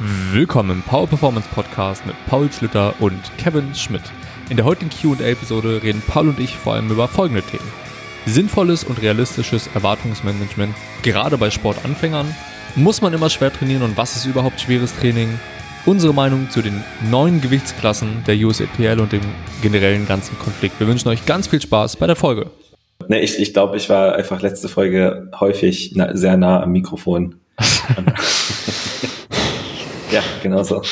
Willkommen im Power Performance Podcast mit Paul Schlitter und Kevin Schmidt. In der heutigen QA-Episode reden Paul und ich vor allem über folgende Themen: Sinnvolles und realistisches Erwartungsmanagement, gerade bei Sportanfängern. Muss man immer schwer trainieren und was ist überhaupt schweres Training? Unsere Meinung zu den neuen Gewichtsklassen der USAPL und dem generellen ganzen Konflikt. Wir wünschen euch ganz viel Spaß bei der Folge. Nee, ich, ich glaube, ich war einfach letzte Folge häufig sehr nah am Mikrofon. Ja, genau so.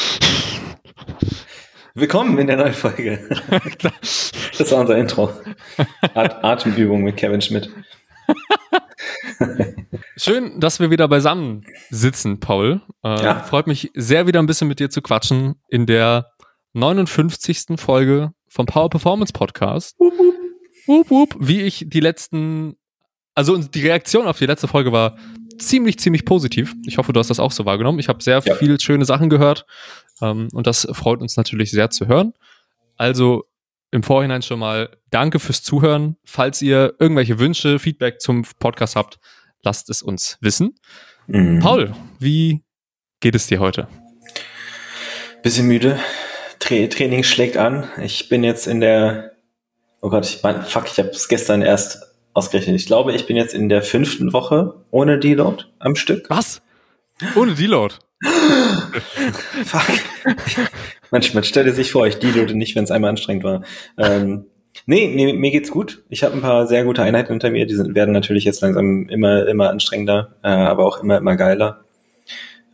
Willkommen in der neuen Folge. Das war unser Intro. At Atemübung mit Kevin Schmidt. Schön, dass wir wieder beisammen sitzen, Paul. Äh, ja. Freut mich sehr, wieder ein bisschen mit dir zu quatschen in der 59. Folge vom Power Performance Podcast. Wup, wup. Wup. Wie ich die letzten, also die Reaktion auf die letzte Folge war ziemlich, ziemlich positiv. Ich hoffe, du hast das auch so wahrgenommen. Ich habe sehr ja. viele schöne Sachen gehört ähm, und das freut uns natürlich sehr zu hören. Also im Vorhinein schon mal danke fürs Zuhören. Falls ihr irgendwelche Wünsche, Feedback zum Podcast habt, lasst es uns wissen. Mhm. Paul, wie geht es dir heute? Bisschen müde. Tra Training schlägt an. Ich bin jetzt in der, oh Gott, ich mein, fuck, ich habe es gestern erst ausgerechnet. Ich glaube, ich bin jetzt in der fünften Woche ohne Deload am Stück. Was? Ohne Deload? Fuck. Manchmal stelle sich vor, ich deloade nicht, wenn es einmal anstrengend war. Ähm, nee, nee, mir geht's gut. Ich habe ein paar sehr gute Einheiten unter mir. Die sind, werden natürlich jetzt langsam immer, immer anstrengender, äh, aber auch immer, immer geiler.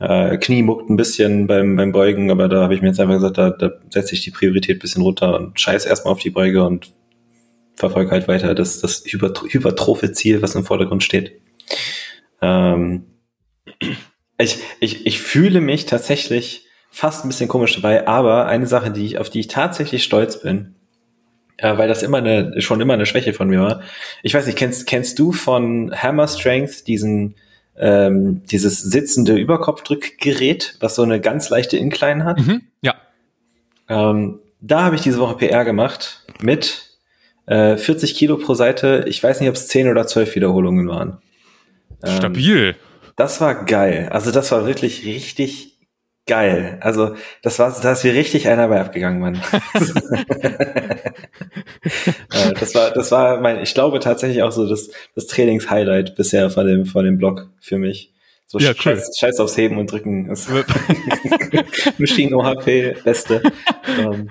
Äh, Knie muckt ein bisschen beim, beim Beugen, aber da habe ich mir jetzt einfach gesagt, da, da setze ich die Priorität ein bisschen runter und scheiß erstmal auf die Beuge und verfolge halt weiter das, das hypertrophe Ziel, was im Vordergrund steht. Ähm, ich, ich, ich fühle mich tatsächlich fast ein bisschen komisch dabei, aber eine Sache, die ich, auf die ich tatsächlich stolz bin, äh, weil das immer eine, schon immer eine Schwäche von mir war. Ich weiß nicht, kennst, kennst du von Hammer Strength diesen, ähm, dieses sitzende Überkopfdrückgerät, was so eine ganz leichte Incline hat? Mhm, ja. Ähm, da habe ich diese Woche PR gemacht mit 40 äh, Kilo pro Seite. Ich weiß nicht, ob es 10 oder 12 Wiederholungen waren. Ähm, Stabil. Das war geil. Also das war wirklich richtig geil. Also das war, da ist mir richtig einer bei abgegangen, Mann. Äh, das war, das war mein, ich glaube tatsächlich auch so das, das Trainings-Highlight bisher von dem, von dem Blog für mich. So ja, cool. scheiß, scheiß aufs Heben und Drücken. Machine OHP, beste. ähm,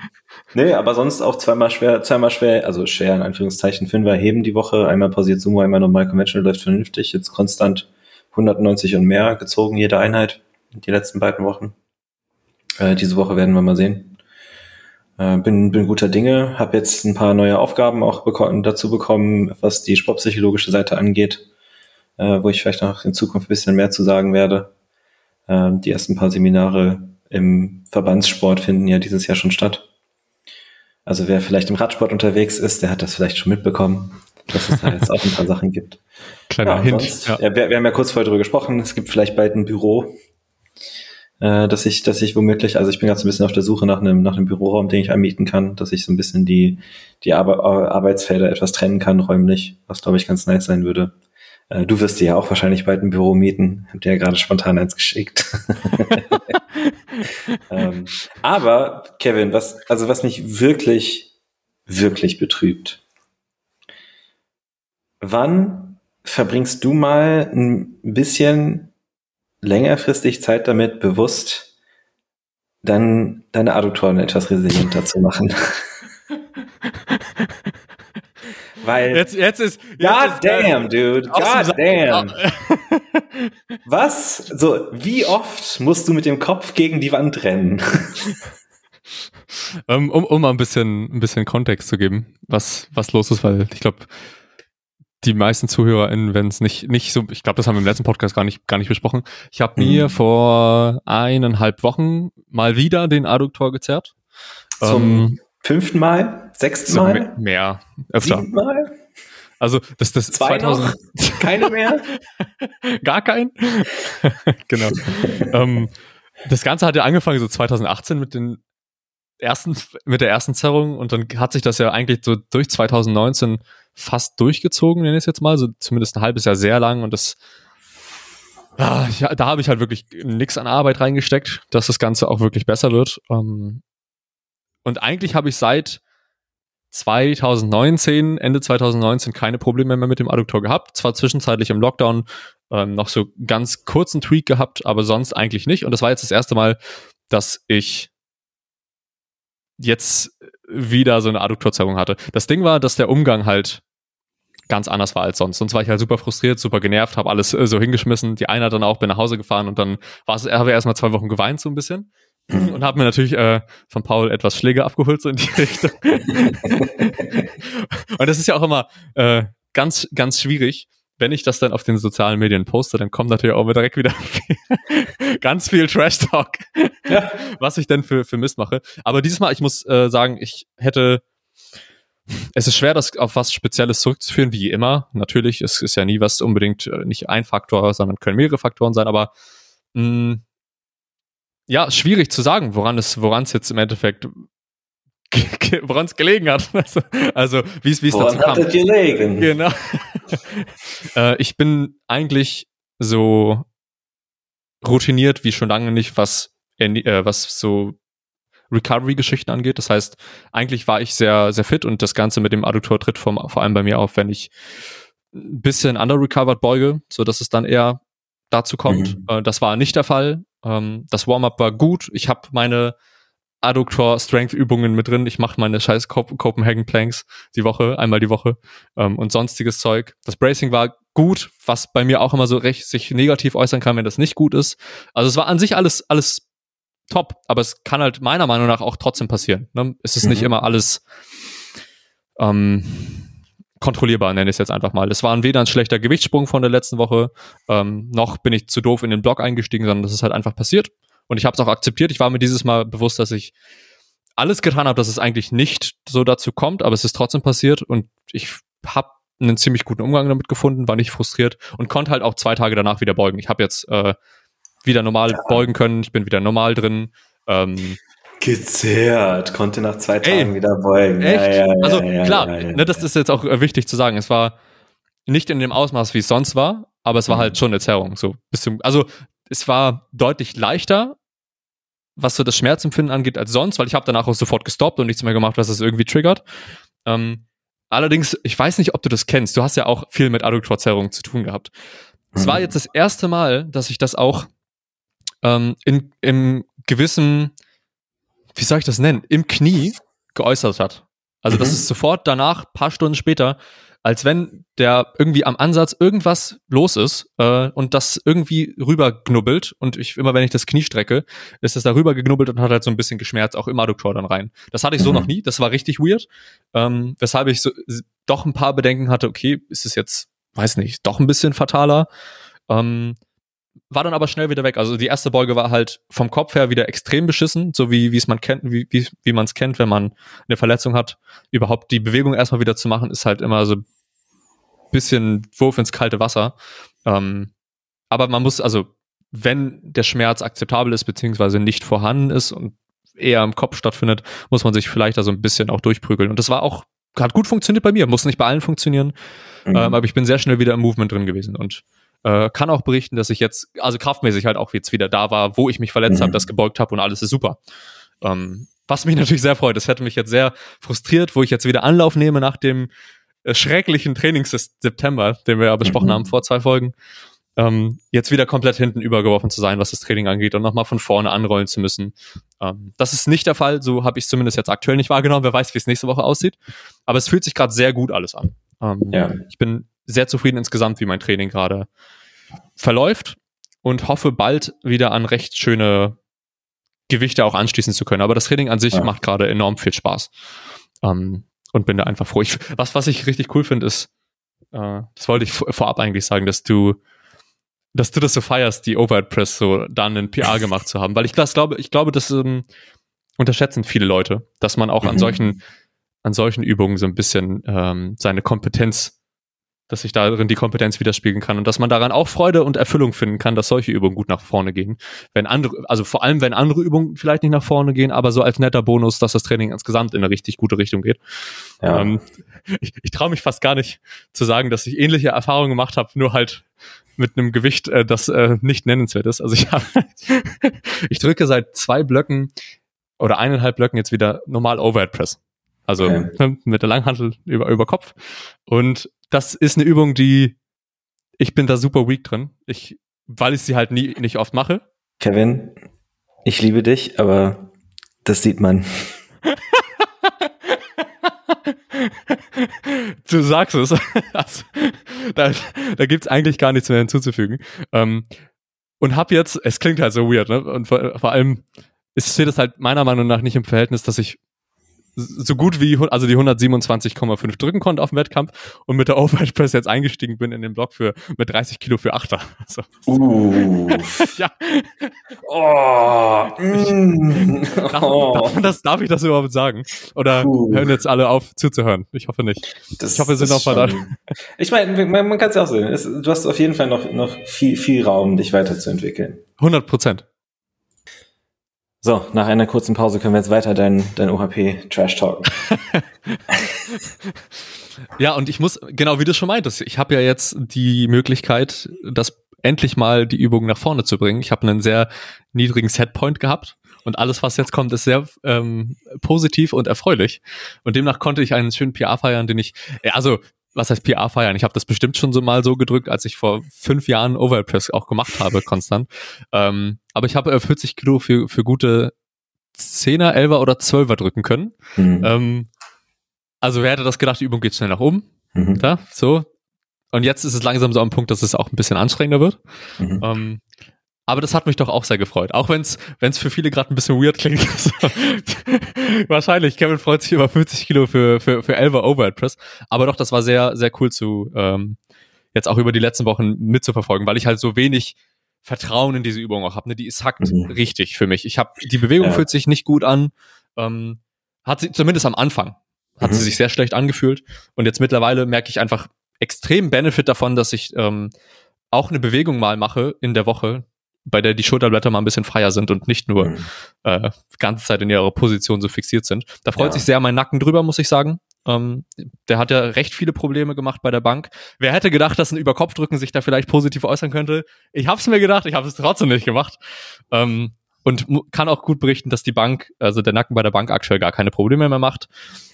Nee, aber sonst auch zweimal schwer, zweimal schwer, also schwer in Anführungszeichen, Fünfer heben die Woche, einmal pausiert Sumo, einmal normal Conventional läuft vernünftig, jetzt konstant 190 und mehr gezogen, jede Einheit, die letzten beiden Wochen. Äh, diese Woche werden wir mal sehen. Äh, bin, bin guter Dinge, habe jetzt ein paar neue Aufgaben auch bekommen, dazu bekommen, was die sportpsychologische Seite angeht, äh, wo ich vielleicht noch in Zukunft ein bisschen mehr zu sagen werde. Äh, die ersten paar Seminare im Verbandssport finden ja dieses Jahr schon statt. Also wer vielleicht im Radsport unterwegs ist, der hat das vielleicht schon mitbekommen, dass es da jetzt auch ein paar Sachen gibt. Kleiner ja, Hint. Sonst, ja. ja wir, wir, haben ja kurz vorher darüber gesprochen, es gibt vielleicht bald ein Büro, äh, dass ich, dass ich womöglich, also ich bin so ein bisschen auf der Suche nach einem, nach einem Büroraum, den ich anmieten kann, dass ich so ein bisschen die, die Ar Arbeitsfelder etwas trennen kann, räumlich, was glaube ich ganz nice sein würde. Äh, du wirst dir ja auch wahrscheinlich bald ein Büro mieten. Hab dir ja gerade spontan eins geschickt. ähm, aber, Kevin, was, also was mich wirklich, wirklich betrübt. Wann verbringst du mal ein bisschen längerfristig Zeit damit, bewusst dann deine Adduktoren etwas resilienter zu machen? Weil jetzt, jetzt ist. Jetzt God ist, damn, dude. God damn. Was? So, wie oft musst du mit dem Kopf gegen die Wand rennen? um, um, um mal ein bisschen, ein bisschen Kontext zu geben, was, was los ist, weil ich glaube, die meisten ZuhörerInnen, wenn es nicht, nicht so, ich glaube, das haben wir im letzten Podcast gar nicht, gar nicht besprochen. Ich habe mir mhm. vor eineinhalb Wochen mal wieder den Adduktor gezerrt. Zum ähm, fünften Mal? Sechsten Mal? Mehr, öfter. Sieben Mal? Also das das Zwei 2000 noch? keine mehr? Gar kein? genau. ähm, das Ganze hat ja angefangen so 2018 mit den ersten mit der ersten Zerrung und dann hat sich das ja eigentlich so durch 2019 fast durchgezogen, nenne ich es jetzt mal, so zumindest ein halbes Jahr sehr lang und das Ah, ja, da habe ich halt wirklich nix an Arbeit reingesteckt, dass das Ganze auch wirklich besser wird. Ähm, und eigentlich habe ich seit 2019, Ende 2019 keine Probleme mehr mit dem Adduktor gehabt. Zwar zwischenzeitlich im Lockdown ähm, noch so ganz kurzen Tweak gehabt, aber sonst eigentlich nicht. Und das war jetzt das erste Mal, dass ich jetzt wieder so eine Adduktorzerrung hatte. Das Ding war, dass der Umgang halt ganz anders war als sonst. Sonst war ich halt super frustriert, super genervt, habe alles äh, so hingeschmissen. Die eine hat dann auch, bin nach Hause gefahren und dann war es, habe ich erstmal zwei Wochen geweint so ein bisschen und habe mir natürlich äh, von Paul etwas Schläge abgeholt so in die Richtung. und das ist ja auch immer äh, ganz, ganz schwierig. Wenn ich das dann auf den sozialen Medien poste, dann kommt natürlich auch direkt wieder ganz viel Trash Talk, ja. was ich denn für, für Mist mache. Aber dieses Mal, ich muss äh, sagen, ich hätte es ist schwer, das auf was Spezielles zurückzuführen, wie immer. Natürlich, es ist ja nie was unbedingt äh, nicht ein Faktor, sondern können mehrere Faktoren sein, aber mh, mm, ja, schwierig zu sagen, woran es, woran es jetzt im Endeffekt woran es gelegen hat. Also, also wie es wie es dazu kam. Hat es gelegen? Genau. äh, ich bin eigentlich so routiniert wie schon lange nicht, was äh, was so Recovery-Geschichten angeht. Das heißt, eigentlich war ich sehr, sehr fit und das Ganze mit dem Adduktor tritt vor, vor allem bei mir auf, wenn ich ein bisschen under-recovered beuge, so dass es dann eher dazu kommt. Mhm. Äh, das war nicht der Fall. Ähm, das Warm-up war gut. Ich habe meine Adduktor Strength Übungen mit drin. Ich mache meine scheiß Cop Copenhagen Planks die Woche, einmal die Woche ähm, und sonstiges Zeug. Das Bracing war gut, was bei mir auch immer so recht sich negativ äußern kann, wenn das nicht gut ist. Also es war an sich alles alles top, aber es kann halt meiner Meinung nach auch trotzdem passieren. Ne? Es ist mhm. nicht immer alles ähm, kontrollierbar, nenne ich es jetzt einfach mal. Es war weder ein schlechter Gewichtssprung von der letzten Woche, ähm, noch bin ich zu doof in den Block eingestiegen, sondern das ist halt einfach passiert. Und ich habe es auch akzeptiert. Ich war mir dieses Mal bewusst, dass ich alles getan habe, dass es eigentlich nicht so dazu kommt, aber es ist trotzdem passiert und ich habe einen ziemlich guten Umgang damit gefunden, war nicht frustriert und konnte halt auch zwei Tage danach wieder beugen. Ich habe jetzt äh, wieder normal beugen können. Ich bin wieder normal drin. Ähm, Gezerrt, konnte nach zwei Tagen ey, wieder beugen. Echt? Ja, ja, also klar, ne, das ist jetzt auch äh, wichtig zu sagen. Es war nicht in dem Ausmaß, wie es sonst war, aber es war mhm. halt schon eine Zerrung. So bis zum, also es war deutlich leichter, was so das Schmerzempfinden angeht, als sonst, weil ich habe danach auch sofort gestoppt und nichts mehr gemacht, was es irgendwie triggert. Ähm, allerdings, ich weiß nicht, ob du das kennst. Du hast ja auch viel mit Adduktorzerrung zu tun gehabt. Es mhm. war jetzt das erste Mal, dass ich das auch ähm, in, im gewissen, wie soll ich das nennen, im Knie geäußert hat. Also mhm. das ist sofort danach, paar Stunden später, als wenn der irgendwie am Ansatz irgendwas los ist äh, und das irgendwie rüberknubbelt und ich immer wenn ich das Knie strecke, ist das da rüber geknubbelt und hat halt so ein bisschen geschmerzt, auch im Adduktor dann rein. Das hatte ich so mhm. noch nie, das war richtig weird, ähm, weshalb ich so, doch ein paar Bedenken hatte, okay, ist es jetzt, weiß nicht, doch ein bisschen fataler. Ähm, war dann aber schnell wieder weg. Also die erste Beuge war halt vom Kopf her wieder extrem beschissen, so wie wie es man kennt, wie wie, wie man es kennt, wenn man eine Verletzung hat. Überhaupt die Bewegung erstmal wieder zu machen, ist halt immer so bisschen Wurf ins kalte Wasser. Ähm, aber man muss also, wenn der Schmerz akzeptabel ist beziehungsweise nicht vorhanden ist und eher im Kopf stattfindet, muss man sich vielleicht da so ein bisschen auch durchprügeln. Und das war auch hat gut funktioniert bei mir, muss nicht bei allen funktionieren, mhm. ähm, aber ich bin sehr schnell wieder im Movement drin gewesen und äh, kann auch berichten, dass ich jetzt, also kraftmäßig halt auch jetzt wieder da war, wo ich mich verletzt mhm. habe, das gebeugt habe und alles ist super. Ähm, was mich natürlich sehr freut. Das hätte mich jetzt sehr frustriert, wo ich jetzt wieder Anlauf nehme nach dem äh, schrecklichen Trainings des September, den wir ja besprochen mhm. haben vor zwei Folgen. Ähm, jetzt wieder komplett hinten übergeworfen zu sein, was das Training angeht und nochmal von vorne anrollen zu müssen. Ähm, das ist nicht der Fall, so habe ich es zumindest jetzt aktuell nicht wahrgenommen. Wer weiß, wie es nächste Woche aussieht. Aber es fühlt sich gerade sehr gut alles an. Ähm, ja. Ich bin sehr zufrieden insgesamt, wie mein Training gerade verläuft und hoffe bald wieder an recht schöne Gewichte auch anschließen zu können. Aber das Training an sich ja. macht gerade enorm viel Spaß. Ähm, und bin da einfach froh. Ich, was, was ich richtig cool finde, ist, äh, das wollte ich vorab eigentlich sagen, dass du, dass du das so feierst, die Overhead Press so dann in PR gemacht zu haben. Weil ich das glaube, ich glaube, das ähm, unterschätzen viele Leute, dass man auch mhm. an solchen, an solchen Übungen so ein bisschen ähm, seine Kompetenz dass sich darin die Kompetenz widerspiegeln kann und dass man daran auch Freude und Erfüllung finden kann, dass solche Übungen gut nach vorne gehen. Wenn andere, also vor allem, wenn andere Übungen vielleicht nicht nach vorne gehen, aber so als netter Bonus, dass das Training insgesamt in eine richtig gute Richtung geht. Ja. Ähm, ich ich traue mich fast gar nicht zu sagen, dass ich ähnliche Erfahrungen gemacht habe, nur halt mit einem Gewicht, äh, das äh, nicht nennenswert ist. Also ich, ich drücke seit zwei Blöcken oder eineinhalb Blöcken jetzt wieder normal Overhead Press. Also okay. Mit der Langhantel über, über Kopf. Und das ist eine Übung, die ich bin da super weak drin. Ich, weil ich sie halt nie, nicht oft mache. Kevin, ich liebe dich, aber das sieht man. du sagst es. Also, da da gibt es eigentlich gar nichts mehr hinzuzufügen. Ähm, und hab jetzt, es klingt halt so weird, ne? Und vor, vor allem ist, steht das halt meiner Meinung nach nicht im Verhältnis, dass ich so gut wie, also die 127,5 drücken konnte auf dem Wettkampf und mit der Overhead Press jetzt eingestiegen bin in den Block für, mit 30 Kilo für Achter. Also, uh. ja. Oh. Mm. Darf, oh. Darf, das, darf ich das überhaupt sagen? Oder uh. hören jetzt alle auf zuzuhören? Ich hoffe nicht. Das, ich hoffe, wir sind noch verdammt. Ich meine, man, man kann es ja auch sehen. Es, du hast auf jeden Fall noch, noch viel, viel Raum, dich weiterzuentwickeln. 100 Prozent. So, nach einer kurzen Pause können wir jetzt weiter dein, dein OHP Trash talken. ja, und ich muss, genau wie du schon meintest, ich habe ja jetzt die Möglichkeit, das endlich mal die Übung nach vorne zu bringen. Ich habe einen sehr niedrigen Setpoint gehabt und alles, was jetzt kommt, ist sehr ähm, positiv und erfreulich. Und demnach konnte ich einen schönen PR feiern, den ich, also was heißt PR feiern? Ich habe das bestimmt schon so mal so gedrückt, als ich vor fünf Jahren Overpress auch gemacht habe, konstant. Ähm, aber ich habe äh, 40 Kilo für, für gute 10er, 11er oder 12er drücken können. Mhm. Ähm, also wer hätte das gedacht, die Übung geht schnell nach oben. Mhm. Da, so. Und jetzt ist es langsam so am Punkt, dass es auch ein bisschen anstrengender wird. Mhm. Ähm, aber das hat mich doch auch sehr gefreut. Auch wenn es für viele gerade ein bisschen weird klingt. Wahrscheinlich. Kevin freut sich über 50 Kilo für, für, für 11 Overhead Press. Aber doch, das war sehr, sehr cool zu, ähm, jetzt auch über die letzten Wochen mitzuverfolgen, weil ich halt so wenig Vertrauen in diese Übung auch habe. Ne? Die ist hackt mhm. richtig für mich. Ich habe die Bewegung ja. fühlt sich nicht gut an. Ähm, hat sie zumindest am Anfang hat mhm. sie sich sehr schlecht angefühlt und jetzt mittlerweile merke ich einfach extrem Benefit davon, dass ich ähm, auch eine Bewegung mal mache in der Woche, bei der die Schulterblätter mal ein bisschen freier sind und nicht nur mhm. äh, ganze Zeit in ihrer Position so fixiert sind. Da freut ja. sich sehr mein Nacken drüber, muss ich sagen. Ähm, der hat ja recht viele Probleme gemacht bei der Bank. Wer hätte gedacht, dass ein Überkopfdrücken sich da vielleicht positiv äußern könnte? Ich habe es mir gedacht, ich habe es trotzdem nicht gemacht. Ähm, und kann auch gut berichten, dass die Bank, also der Nacken bei der Bank aktuell gar keine Probleme mehr macht.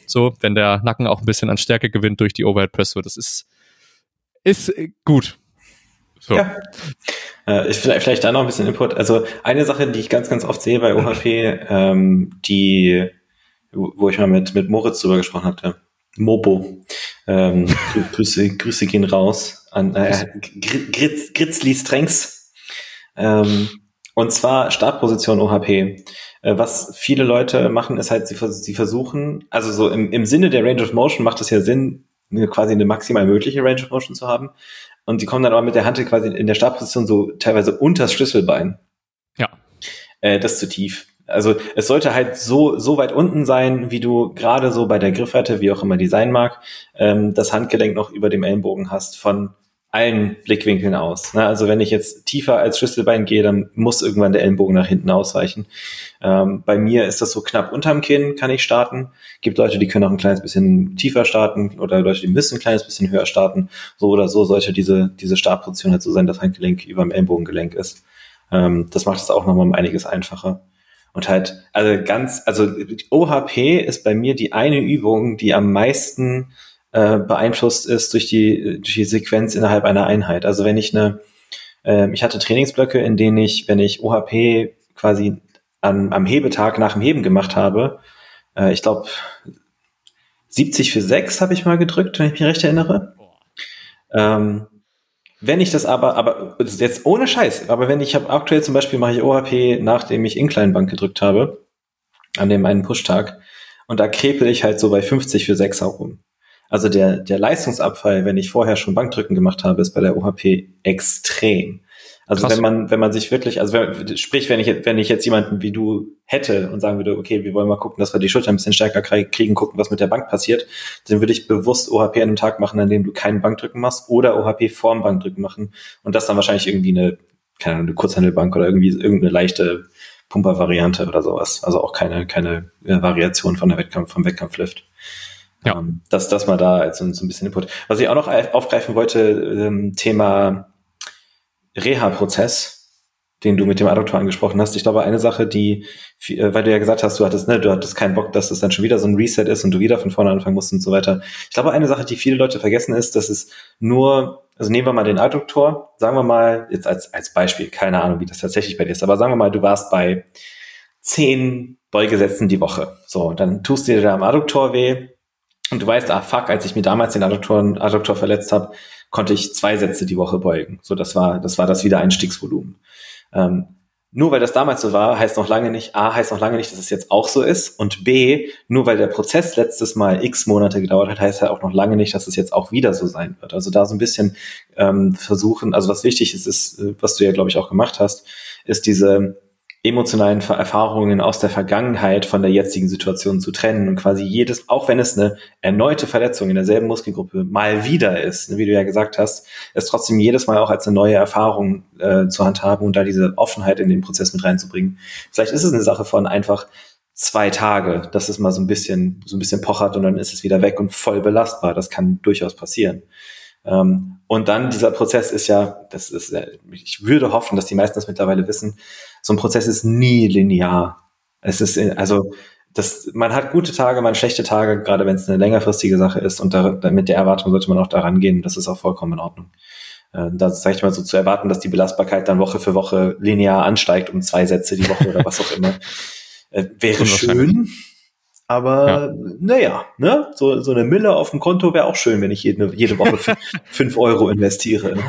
So, wenn der Nacken auch ein bisschen an Stärke gewinnt durch die Overhead Press, so das ist ist gut. So. Ja. Äh, ich, vielleicht, vielleicht da noch ein bisschen Input. Also eine Sache, die ich ganz, ganz oft sehe bei OHP, ähm, die, wo ich mal mit, mit Moritz drüber gesprochen hatte, Mobo. Ähm, Grüße, Grüße gehen raus an äh, Gritz, Gritzli Strengths. Ähm, und zwar Startposition OHP. Äh, was viele Leute machen, ist halt, sie, sie versuchen, also so im, im Sinne der Range of Motion macht es ja Sinn, quasi eine maximal mögliche Range of Motion zu haben und die kommen dann aber mit der Hand quasi in der Startposition so teilweise unters Schlüsselbein. Ja. Äh, das ist zu tief. Also es sollte halt so, so weit unten sein, wie du gerade so bei der Griffweite, wie auch immer die sein mag, ähm, das Handgelenk noch über dem Ellenbogen hast von allen Blickwinkeln aus. Ne? Also wenn ich jetzt tiefer als Schlüsselbein gehe, dann muss irgendwann der Ellenbogen nach hinten ausweichen. Ähm, bei mir ist das so knapp unterm Kinn, kann ich starten. Gibt Leute, die können auch ein kleines bisschen tiefer starten oder Leute, die müssen ein kleines bisschen höher starten. So oder so sollte diese, diese Startposition halt so sein, dass Handgelenk über dem Ellenbogengelenk ist. Ähm, das macht es auch nochmal um einiges einfacher. Und halt, also ganz, also OHP ist bei mir die eine Übung, die am meisten äh, beeinflusst ist durch die, durch die Sequenz innerhalb einer Einheit. Also wenn ich eine, äh, ich hatte Trainingsblöcke, in denen ich, wenn ich OHP quasi am, am Hebetag nach dem Heben gemacht habe, äh, ich glaube 70 für 6 habe ich mal gedrückt, wenn ich mich recht erinnere. Ähm, wenn ich das aber, aber jetzt ohne Scheiß, aber wenn ich habe aktuell zum Beispiel mache ich OHP, nachdem ich Incline-Bank gedrückt habe, an dem einen Pushtag, und da krepel ich halt so bei 50 für 6 herum. Also der, der Leistungsabfall, wenn ich vorher schon Bankdrücken gemacht habe, ist bei der OHP extrem. Also Krass. wenn man, wenn man sich wirklich, also wenn, sprich, wenn ich, wenn ich jetzt jemanden wie du hätte und sagen würde, okay, wir wollen mal gucken, dass wir die Schulter ein bisschen stärker kriegen, gucken, was mit der Bank passiert, dann würde ich bewusst OHP an einem Tag machen, an dem du keinen Bankdrücken machst oder OHP vorm Bankdrücken machen und das dann wahrscheinlich irgendwie eine, keine Ahnung, eine Kurzhandelbank oder irgendwie irgendeine leichte Pumper-Variante oder sowas. Also auch keine, keine äh, Variation von der Wettkampf, vom Wettkampflift. Ja. Ähm, das, das mal da als so, ein bisschen Input. Was ich auch noch aufgreifen wollte, ähm, Thema Reha-Prozess, den du mit dem Adduktor angesprochen hast. Ich glaube, eine Sache, die, äh, weil du ja gesagt hast, du hattest, ne, du hattest keinen Bock, dass es dann schon wieder so ein Reset ist und du wieder von vorne anfangen musst und so weiter. Ich glaube, eine Sache, die viele Leute vergessen ist, dass es nur, also nehmen wir mal den Adduktor, sagen wir mal, jetzt als, als Beispiel, keine Ahnung, wie das tatsächlich bei dir ist, aber sagen wir mal, du warst bei zehn Beugesätzen die Woche. So, dann tust du dir da am Adduktor weh und du weißt, ah fuck, als ich mir damals den Adduktor, Adduktor verletzt habe, konnte ich zwei Sätze die Woche beugen. So, das war, das war das Wiedereinstiegsvolumen. Ähm, nur weil das damals so war, heißt noch lange nicht, A, heißt noch lange nicht, dass es jetzt auch so ist. Und B, nur weil der Prozess letztes Mal x Monate gedauert hat, heißt ja auch noch lange nicht, dass es jetzt auch wieder so sein wird. Also da so ein bisschen ähm, versuchen, also was wichtig ist, ist, äh, was du ja, glaube ich, auch gemacht hast, ist diese emotionalen Erfahrungen aus der Vergangenheit von der jetzigen Situation zu trennen und quasi jedes, auch wenn es eine erneute Verletzung in derselben Muskelgruppe mal wieder ist, ne, wie du ja gesagt hast, es trotzdem jedes Mal auch als eine neue Erfahrung äh, zu handhaben und da diese Offenheit in den Prozess mit reinzubringen. Vielleicht ist es eine Sache von einfach zwei Tage, dass es mal so ein bisschen, so ein bisschen pochert und dann ist es wieder weg und voll belastbar. Das kann durchaus passieren. Ähm, und dann dieser Prozess ist ja, das ist, ich würde hoffen, dass die meisten das mittlerweile wissen, so ein Prozess ist nie linear. Es ist, also, das, man hat gute Tage, man schlechte Tage, gerade wenn es eine längerfristige Sache ist und da, mit der Erwartung sollte man auch daran gehen. Das ist auch vollkommen in Ordnung. Äh, da sage ich mal so zu erwarten, dass die Belastbarkeit dann Woche für Woche linear ansteigt um zwei Sätze die Woche oder was auch immer. Äh, wäre schön, aber ja. naja, ne? so, so eine Mille auf dem Konto wäre auch schön, wenn ich jede, jede Woche fünf Euro investiere.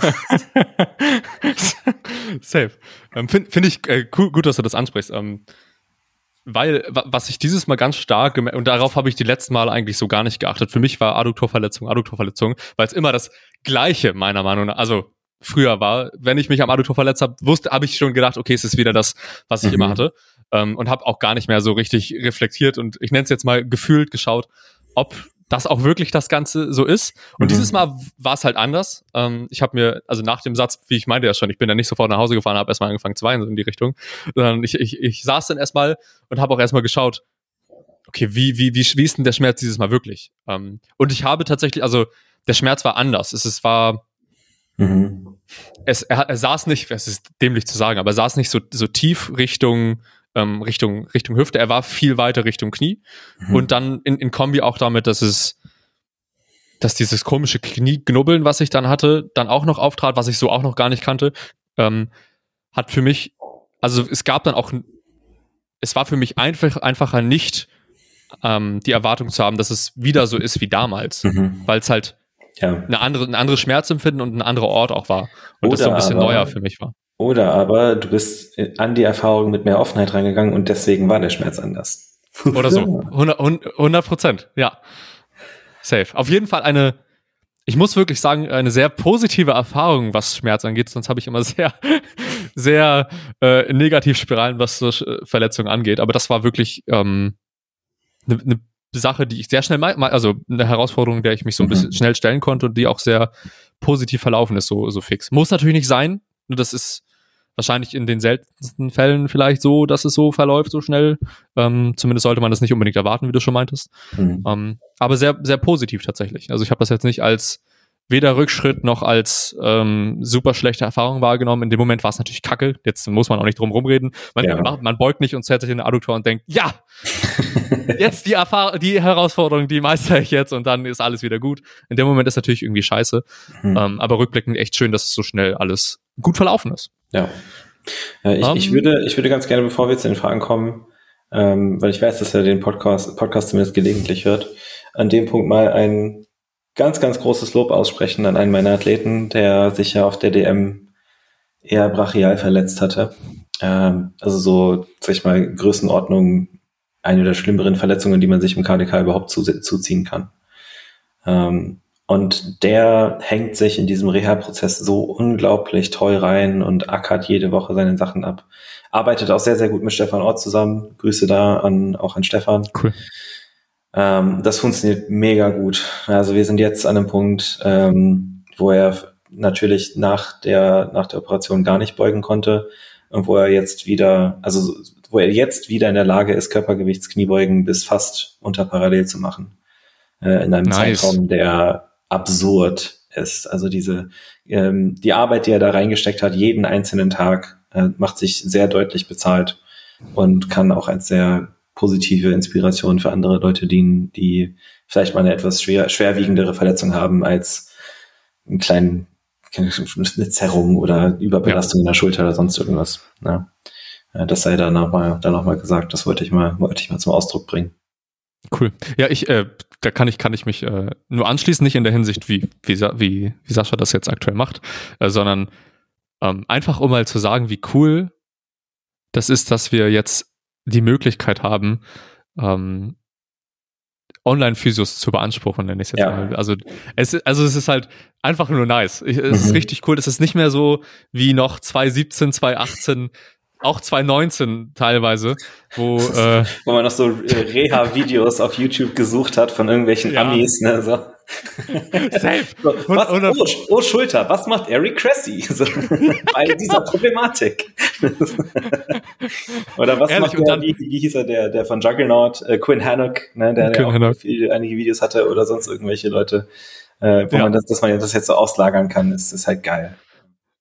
Safe. Ähm, Finde find ich äh, cool, gut, dass du das ansprichst. Ähm, weil, was ich dieses Mal ganz stark, und darauf habe ich die letzten Male eigentlich so gar nicht geachtet. Für mich war Adduktorverletzung, Adduktorverletzung, weil es immer das Gleiche, meiner Meinung nach, also früher war, wenn ich mich am Adduktor verletzt habe, wusste, habe ich schon gedacht, okay, es ist wieder das, was ich mhm. immer hatte. Ähm, und habe auch gar nicht mehr so richtig reflektiert und ich nenne es jetzt mal gefühlt geschaut, ob das auch wirklich das Ganze so ist. Und mhm. dieses Mal war es halt anders. Ähm, ich habe mir, also nach dem Satz, wie ich meinte ja schon, ich bin dann nicht sofort nach Hause gefahren, habe erstmal angefangen zu weinen so in die Richtung, sondern ich, ich, ich saß dann erstmal und habe auch erstmal geschaut, okay, wie, wie, wie, wie ist denn der Schmerz dieses Mal wirklich? Ähm, und ich habe tatsächlich, also der Schmerz war anders. Es, es war, mhm. es, er, er saß nicht, es ist dämlich zu sagen, aber er saß nicht so, so tief Richtung ähm, Richtung, Richtung Hüfte. Er war viel weiter Richtung Knie. Mhm. Und dann in, in Kombi auch damit, dass es, dass dieses komische Knieknubbeln, was ich dann hatte, dann auch noch auftrat, was ich so auch noch gar nicht kannte, ähm, hat für mich, also es gab dann auch, es war für mich einfach, einfacher nicht ähm, die Erwartung zu haben, dass es wieder so ist wie damals, mhm. weil es halt ja. eine andere, ein anderes Schmerzempfinden und ein anderer Ort auch war und Oder das so ein bisschen neuer für mich war. Oder aber du bist an die Erfahrung mit mehr Offenheit reingegangen und deswegen war der Schmerz anders. Oder so. 100 Prozent, ja. Safe. Auf jeden Fall eine, ich muss wirklich sagen, eine sehr positive Erfahrung, was Schmerz angeht. Sonst habe ich immer sehr, sehr äh, Negativspiralen, was so Verletzungen angeht. Aber das war wirklich ähm, eine, eine Sache, die ich sehr schnell, also eine Herausforderung, der ich mich so ein mhm. bisschen schnell stellen konnte und die auch sehr positiv verlaufen ist, so, so fix. Muss natürlich nicht sein. Das ist wahrscheinlich in den seltensten Fällen vielleicht so, dass es so verläuft, so schnell. Ähm, zumindest sollte man das nicht unbedingt erwarten, wie du schon meintest. Mhm. Ähm, aber sehr, sehr positiv tatsächlich. Also ich habe das jetzt nicht als weder Rückschritt noch als ähm, super schlechte Erfahrung wahrgenommen. In dem Moment war es natürlich kacke. Jetzt muss man auch nicht drum rumreden. Man, ja. man, man beugt nicht und zerrt sich in den Adduktor und denkt, ja, jetzt die, die Herausforderung, die meister ich jetzt und dann ist alles wieder gut. In dem Moment ist natürlich irgendwie scheiße. Mhm. Ähm, aber rückblickend echt schön, dass es so schnell alles gut verlaufen ist. Ja. ja ich, um, ich, ähm. würde, ich würde ganz gerne, bevor wir zu den Fragen kommen, ähm, weil ich weiß, dass er den Podcast, Podcast zumindest gelegentlich hört, an dem Punkt mal ein ganz, ganz großes Lob aussprechen an einen meiner Athleten, der sich ja auf der DM eher brachial verletzt hatte. Ähm, also so, sag ich mal, Größenordnung eine der schlimmeren Verletzungen, die man sich im KDK überhaupt zu, zuziehen kann. Ähm, und der hängt sich in diesem Reha-Prozess so unglaublich toll rein und ackert jede Woche seine Sachen ab. Arbeitet auch sehr, sehr gut mit Stefan Ort zusammen. Grüße da an, auch an Stefan. Cool. Ähm, das funktioniert mega gut. Also wir sind jetzt an einem Punkt, ähm, wo er natürlich nach der, nach der Operation gar nicht beugen konnte und wo er jetzt wieder, also wo er jetzt wieder in der Lage ist, Körpergewichtskniebeugen bis fast unter parallel zu machen. Äh, in einem nice. Zeitraum, der absurd ist. Also diese, ähm, die Arbeit, die er da reingesteckt hat, jeden einzelnen Tag, äh, macht sich sehr deutlich bezahlt und kann auch als sehr positive Inspiration für andere Leute dienen, die vielleicht mal eine etwas schwer, schwerwiegendere Verletzung haben als einen kleinen, eine Zerrung oder Überbelastung ja. in der Schulter oder sonst irgendwas. Ja. Das sei da nochmal, da nochmal gesagt. Das wollte ich mal, wollte ich mal zum Ausdruck bringen. Cool. Ja, ich, äh, da kann ich, kann ich mich äh, nur anschließen, nicht in der Hinsicht, wie, wie, wie, wie Sascha das jetzt aktuell macht, äh, sondern ähm, einfach um mal zu sagen, wie cool das ist, dass wir jetzt die Möglichkeit haben, ähm, Online-Physios zu beanspruchen, nenne ich es jetzt ja. mal. Also es, also es ist halt einfach nur nice. Ich, es mhm. ist richtig cool. Es ist nicht mehr so wie noch 2017, 2018, auch 2019 teilweise, wo, äh, wo man noch so äh, Reha-Videos auf YouTube gesucht hat von irgendwelchen ja. Amis, ne? So. Safe. So, was, oh, oh, Schulter, was macht Eric Cressy so, bei genau. dieser Problematik? Oder was Ehrlich, macht der, wie, wie hieß er, der, der von Juggernaut, äh, Quinn Hannock, ne, der, der auch viel, einige Videos hatte oder sonst irgendwelche Leute, äh, wo ja. man das, dass man das jetzt so auslagern kann, ist, ist halt geil.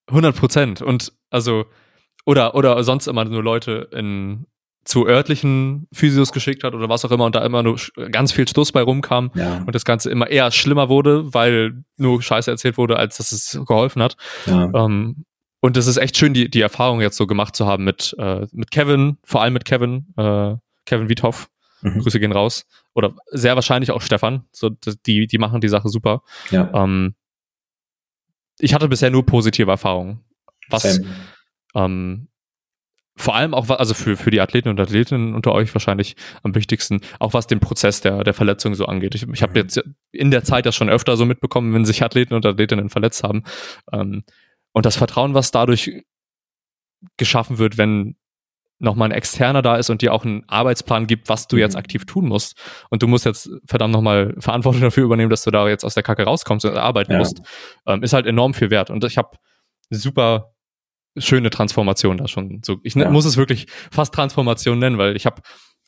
100 Prozent. Und also, oder, oder sonst immer nur Leute in, zu örtlichen Physios geschickt hat oder was auch immer und da immer nur ganz viel Stoß bei rumkam ja. und das Ganze immer eher schlimmer wurde, weil nur Scheiße erzählt wurde, als dass es geholfen hat. Ja. Ähm, und es ist echt schön, die, die Erfahrung jetzt so gemacht zu haben mit, äh, mit Kevin, vor allem mit Kevin, äh, Kevin Wiethoff. Mhm. Grüße gehen raus. Oder sehr wahrscheinlich auch Stefan. So, die, die machen die Sache super. Ja. Ähm, ich hatte bisher nur positive Erfahrungen. Was ähm, vor allem auch, also für, für die Athleten und Athletinnen unter euch wahrscheinlich am wichtigsten, auch was den Prozess der, der Verletzung so angeht. Ich, ich habe mhm. jetzt in der Zeit das schon öfter so mitbekommen, wenn sich Athleten und Athletinnen verletzt haben. Ähm, und das Vertrauen, was dadurch geschaffen wird, wenn nochmal ein Externer da ist und dir auch einen Arbeitsplan gibt, was du jetzt mhm. aktiv tun musst. Und du musst jetzt verdammt nochmal Verantwortung dafür übernehmen, dass du da jetzt aus der Kacke rauskommst und arbeiten ja. musst, ähm, ist halt enorm viel wert. Und ich habe super schöne Transformation da schon. So, ich ja. muss es wirklich fast Transformation nennen, weil ich habe,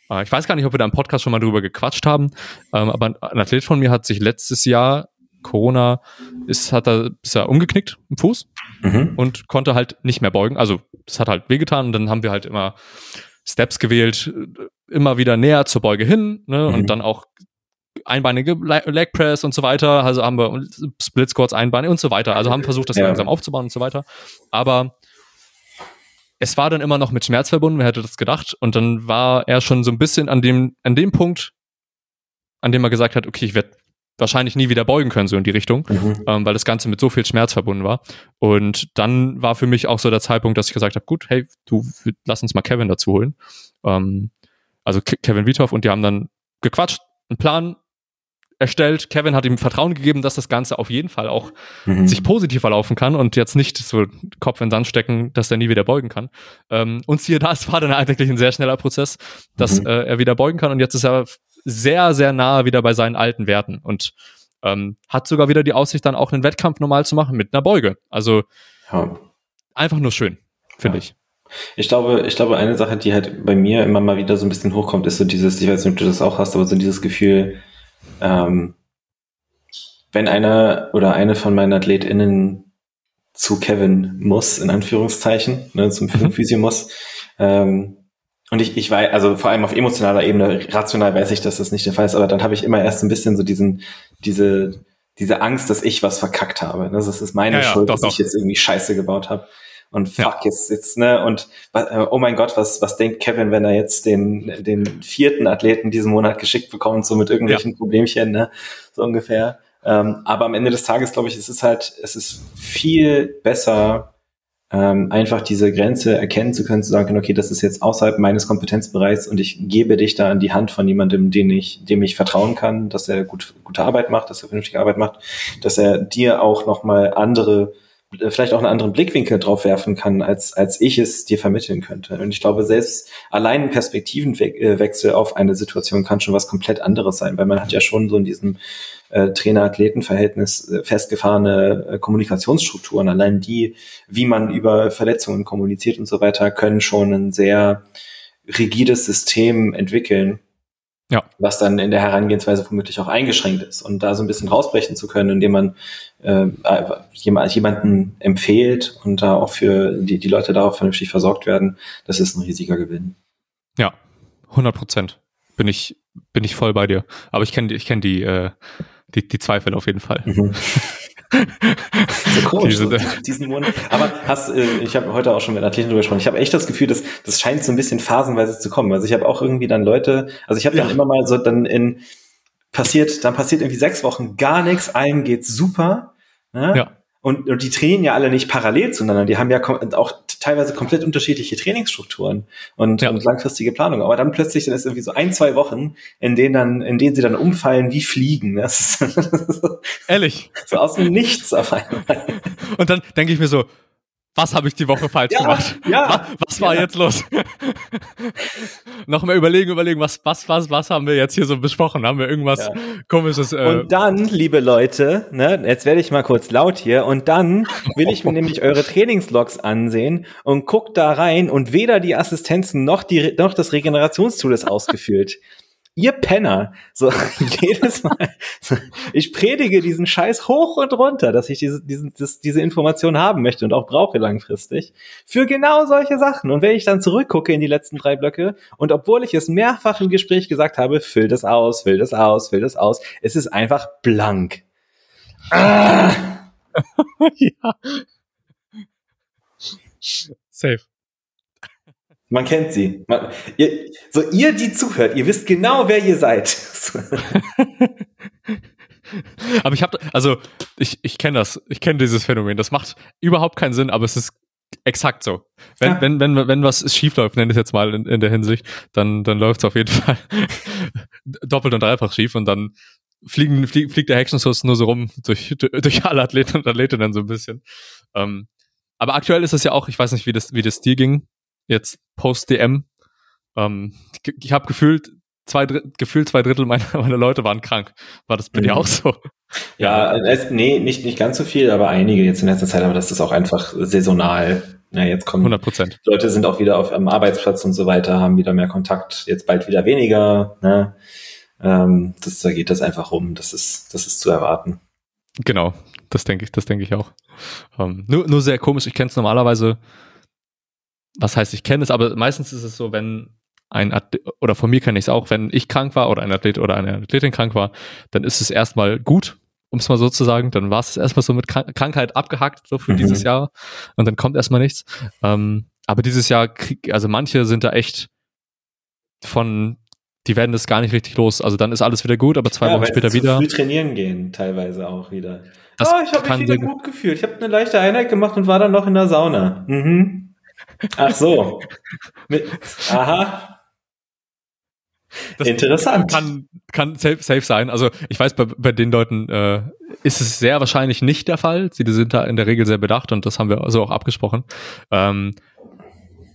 äh, ich weiß gar nicht, ob wir da im Podcast schon mal drüber gequatscht haben, ähm, aber ein Athlet von mir hat sich letztes Jahr Corona ist, hat er, ist er umgeknickt im Fuß mhm. und konnte halt nicht mehr beugen. Also, das hat halt wehgetan und dann haben wir halt immer Steps gewählt, immer wieder näher zur Beuge hin, ne, mhm. und dann auch einbeinige Leg Press und so weiter. Also haben wir Split Squats, Einbeine und so weiter. Also haben versucht, das ja. langsam aufzubauen und so weiter. Aber es war dann immer noch mit Schmerz verbunden, wer hätte das gedacht? Und dann war er schon so ein bisschen an dem, an dem Punkt, an dem er gesagt hat, okay, ich werde wahrscheinlich nie wieder beugen können, so in die Richtung, mhm. ähm, weil das Ganze mit so viel Schmerz verbunden war. Und dann war für mich auch so der Zeitpunkt, dass ich gesagt habe, gut, hey, du, lass uns mal Kevin dazu holen. Ähm, also Kevin Wiethoff und die haben dann gequatscht, einen Plan erstellt. Kevin hat ihm Vertrauen gegeben, dass das Ganze auf jeden Fall auch mhm. sich positiv verlaufen kann und jetzt nicht so Kopf in den Sand stecken, dass er nie wieder beugen kann. Ähm, und siehe da, es war dann eigentlich ein sehr schneller Prozess, dass mhm. äh, er wieder beugen kann und jetzt ist er sehr, sehr nahe wieder bei seinen alten Werten und ähm, hat sogar wieder die Aussicht, dann auch einen Wettkampf normal zu machen mit einer Beuge. Also ja. einfach nur schön, finde ja. ich. Ich glaube, ich glaube, eine Sache, die halt bei mir immer mal wieder so ein bisschen hochkommt, ist so dieses, ich weiß nicht, ob du das auch hast, aber so dieses Gefühl, ähm, wenn einer oder eine von meinen AthletInnen zu Kevin muss, in Anführungszeichen, ne, zum mhm. Physio muss, ähm, und ich, ich weiß, also vor allem auf emotionaler Ebene, rational weiß ich, dass das nicht der Fall ist, aber dann habe ich immer erst ein bisschen so diesen, diese, diese Angst, dass ich was verkackt habe. Das ist meine ja, ja, Schuld, doch, dass doch. ich jetzt irgendwie Scheiße gebaut habe und fuck ja. jetzt jetzt ne und äh, oh mein Gott was was denkt Kevin wenn er jetzt den den vierten Athleten diesen Monat geschickt bekommt so mit irgendwelchen ja. Problemchen ne so ungefähr ähm, aber am Ende des Tages glaube ich es ist halt es ist viel besser ähm, einfach diese Grenze erkennen zu können zu sagen okay das ist jetzt außerhalb meines Kompetenzbereichs und ich gebe dich da an die Hand von jemandem den ich dem ich vertrauen kann dass er gut gute Arbeit macht dass er vernünftige Arbeit macht dass er dir auch noch mal andere vielleicht auch einen anderen Blickwinkel drauf werfen kann, als, als ich es dir vermitteln könnte. Und ich glaube, selbst allein ein Perspektivenwechsel auf eine Situation kann schon was komplett anderes sein, weil man hat ja schon so in diesem äh, Trainer-Athleten-Verhältnis äh, festgefahrene äh, Kommunikationsstrukturen. Allein die, wie man über Verletzungen kommuniziert und so weiter, können schon ein sehr rigides System entwickeln, Ja. Was dann in der Herangehensweise womöglich auch eingeschränkt ist. Und da so ein bisschen rausbrechen zu können, indem man äh, jemanden empfiehlt und da auch für die, die Leute darauf vernünftig versorgt werden, das ist ein riesiger Gewinn. Ja, 100 Prozent. Bin ich, bin ich voll bei dir. Aber ich kenne ich kenn die, äh, die, die Zweifel auf jeden Fall. Mhm. so komisch, Diese, so, diesen Monat. Aber hast, äh, ich habe heute auch schon mit Athleten drüber gesprochen. Ich habe echt das Gefühl, dass das scheint so ein bisschen phasenweise zu kommen. Also ich habe auch irgendwie dann Leute, also ich habe ja. dann immer mal so dann in passiert, dann passiert irgendwie sechs Wochen gar nichts, allen geht's super. Ne? Ja. Und, und die trainieren ja alle nicht parallel zueinander. Die haben ja auch teilweise komplett unterschiedliche Trainingsstrukturen und, ja. und langfristige Planung. Aber dann plötzlich dann ist irgendwie so ein, zwei Wochen, in denen dann, in denen sie dann umfallen wie Fliegen. Das ist, Ehrlich. So aus dem Nichts auf einmal. Und dann denke ich mir so, was habe ich die Woche falsch ja, gemacht? Ja, was, was war ja. jetzt los? Nochmal überlegen, überlegen, was, was, was, was haben wir jetzt hier so besprochen? Haben wir irgendwas ja. komisches? Äh und dann, liebe Leute, ne, jetzt werde ich mal kurz laut hier, und dann will ich mir nämlich eure Trainingslogs ansehen und guck da rein und weder die Assistenzen noch, die, noch das Regenerationstool ist ausgefüllt ihr Penner, so jedes Mal, so, ich predige diesen Scheiß hoch und runter, dass ich diese, diesen, das, diese Information haben möchte und auch brauche langfristig für genau solche Sachen. Und wenn ich dann zurückgucke in die letzten drei Blöcke und obwohl ich es mehrfach im Gespräch gesagt habe, füll das aus, füll das aus, füll das aus, es ist einfach blank. Ah. ja. Safe. Man kennt sie. Man, ihr, so ihr, die zuhört, ihr wisst genau, wer ihr seid. aber ich habe, also ich, ich kenne das, ich kenne dieses Phänomen. Das macht überhaupt keinen Sinn, aber es ist exakt so. Wenn, ja. wenn, wenn, wenn was schief läuft, nenne ich es jetzt mal in, in der Hinsicht, dann, dann läuft es auf jeden Fall doppelt und dreifach schief und dann fliegen, flieg, fliegt der Hexenschuss nur so rum durch, durch alle Athleten und Athletinnen so ein bisschen. Ähm, aber aktuell ist es ja auch, ich weiß nicht, wie das, wie das dir ging, jetzt Post-DM. Ähm, ich ich habe gefühlt, zwei gefühlt zwei Drittel meiner, meiner Leute waren krank. War das bei mhm. dir auch so? Ja, es, nee, nicht, nicht ganz so viel, aber einige jetzt in letzter Zeit, aber das ist auch einfach saisonal. Ja, jetzt kommen 100 Prozent. Leute sind auch wieder auf am Arbeitsplatz und so weiter, haben wieder mehr Kontakt, jetzt bald wieder weniger. Ne? Ähm, das, da geht das einfach rum. Das ist, das ist zu erwarten. Genau, das denke ich, das denke ich auch. Ähm, nur, nur sehr komisch. Ich kenne es normalerweise was heißt, ich kenne es, aber meistens ist es so, wenn ein Athlet, oder von mir kenne ich es auch, wenn ich krank war oder ein Athlet oder eine Athletin krank war, dann ist es erstmal gut, um es mal so zu sagen. Dann war es erstmal so mit Krankheit abgehackt, so für mhm. dieses Jahr. Und dann kommt erstmal nichts. Ähm, aber dieses Jahr, krieg, also manche sind da echt von, die werden das gar nicht richtig los. Also dann ist alles wieder gut, aber zwei ja, Wochen später wieder. Früh trainieren gehen, teilweise auch wieder. Das oh, ich habe mich wieder gut gefühlt. Ich habe eine leichte Einheit gemacht und war dann noch in der Sauna. Mhm. Ach so. Mit, aha. Das Interessant. Kann, kann safe, safe sein. Also ich weiß, bei, bei den Leuten äh, ist es sehr wahrscheinlich nicht der Fall. Sie sind da in der Regel sehr bedacht und das haben wir so auch abgesprochen. Ähm,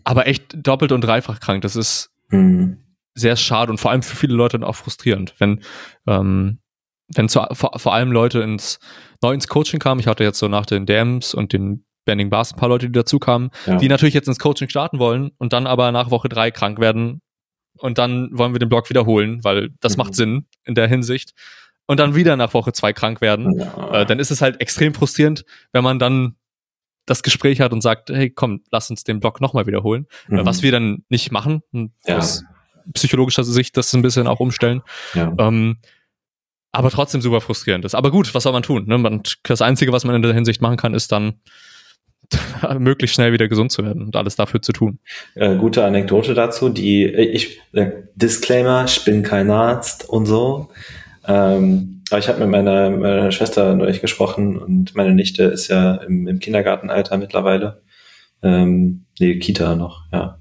aber echt doppelt und dreifach krank, das ist mhm. sehr schade und vor allem für viele Leute auch frustrierend, wenn ähm, wenn zu, vor, vor allem Leute ins neu ins Coaching kamen. Ich hatte jetzt so nach den Dams und den Banning Bars ein paar Leute, die dazu kamen, ja. die natürlich jetzt ins Coaching starten wollen und dann aber nach Woche drei krank werden und dann wollen wir den Blog wiederholen, weil das mhm. macht Sinn in der Hinsicht und dann wieder nach Woche zwei krank werden, ja. äh, dann ist es halt extrem frustrierend, wenn man dann das Gespräch hat und sagt, hey, komm, lass uns den Blog nochmal wiederholen, äh, mhm. was wir dann nicht machen, ja. aus psychologischer Sicht das ein bisschen auch umstellen. Ja. Ähm, aber trotzdem super frustrierend ist. Aber gut, was soll man tun? Ne? Man, das Einzige, was man in der Hinsicht machen kann, ist dann möglichst schnell wieder gesund zu werden und alles dafür zu tun. Äh, gute Anekdote dazu, die ich äh, Disclaimer, ich bin kein Arzt und so. Ähm, aber ich habe mit meiner, meiner Schwester neulich gesprochen und meine Nichte ist ja im, im Kindergartenalter mittlerweile. Ähm, nee, Kita noch, ja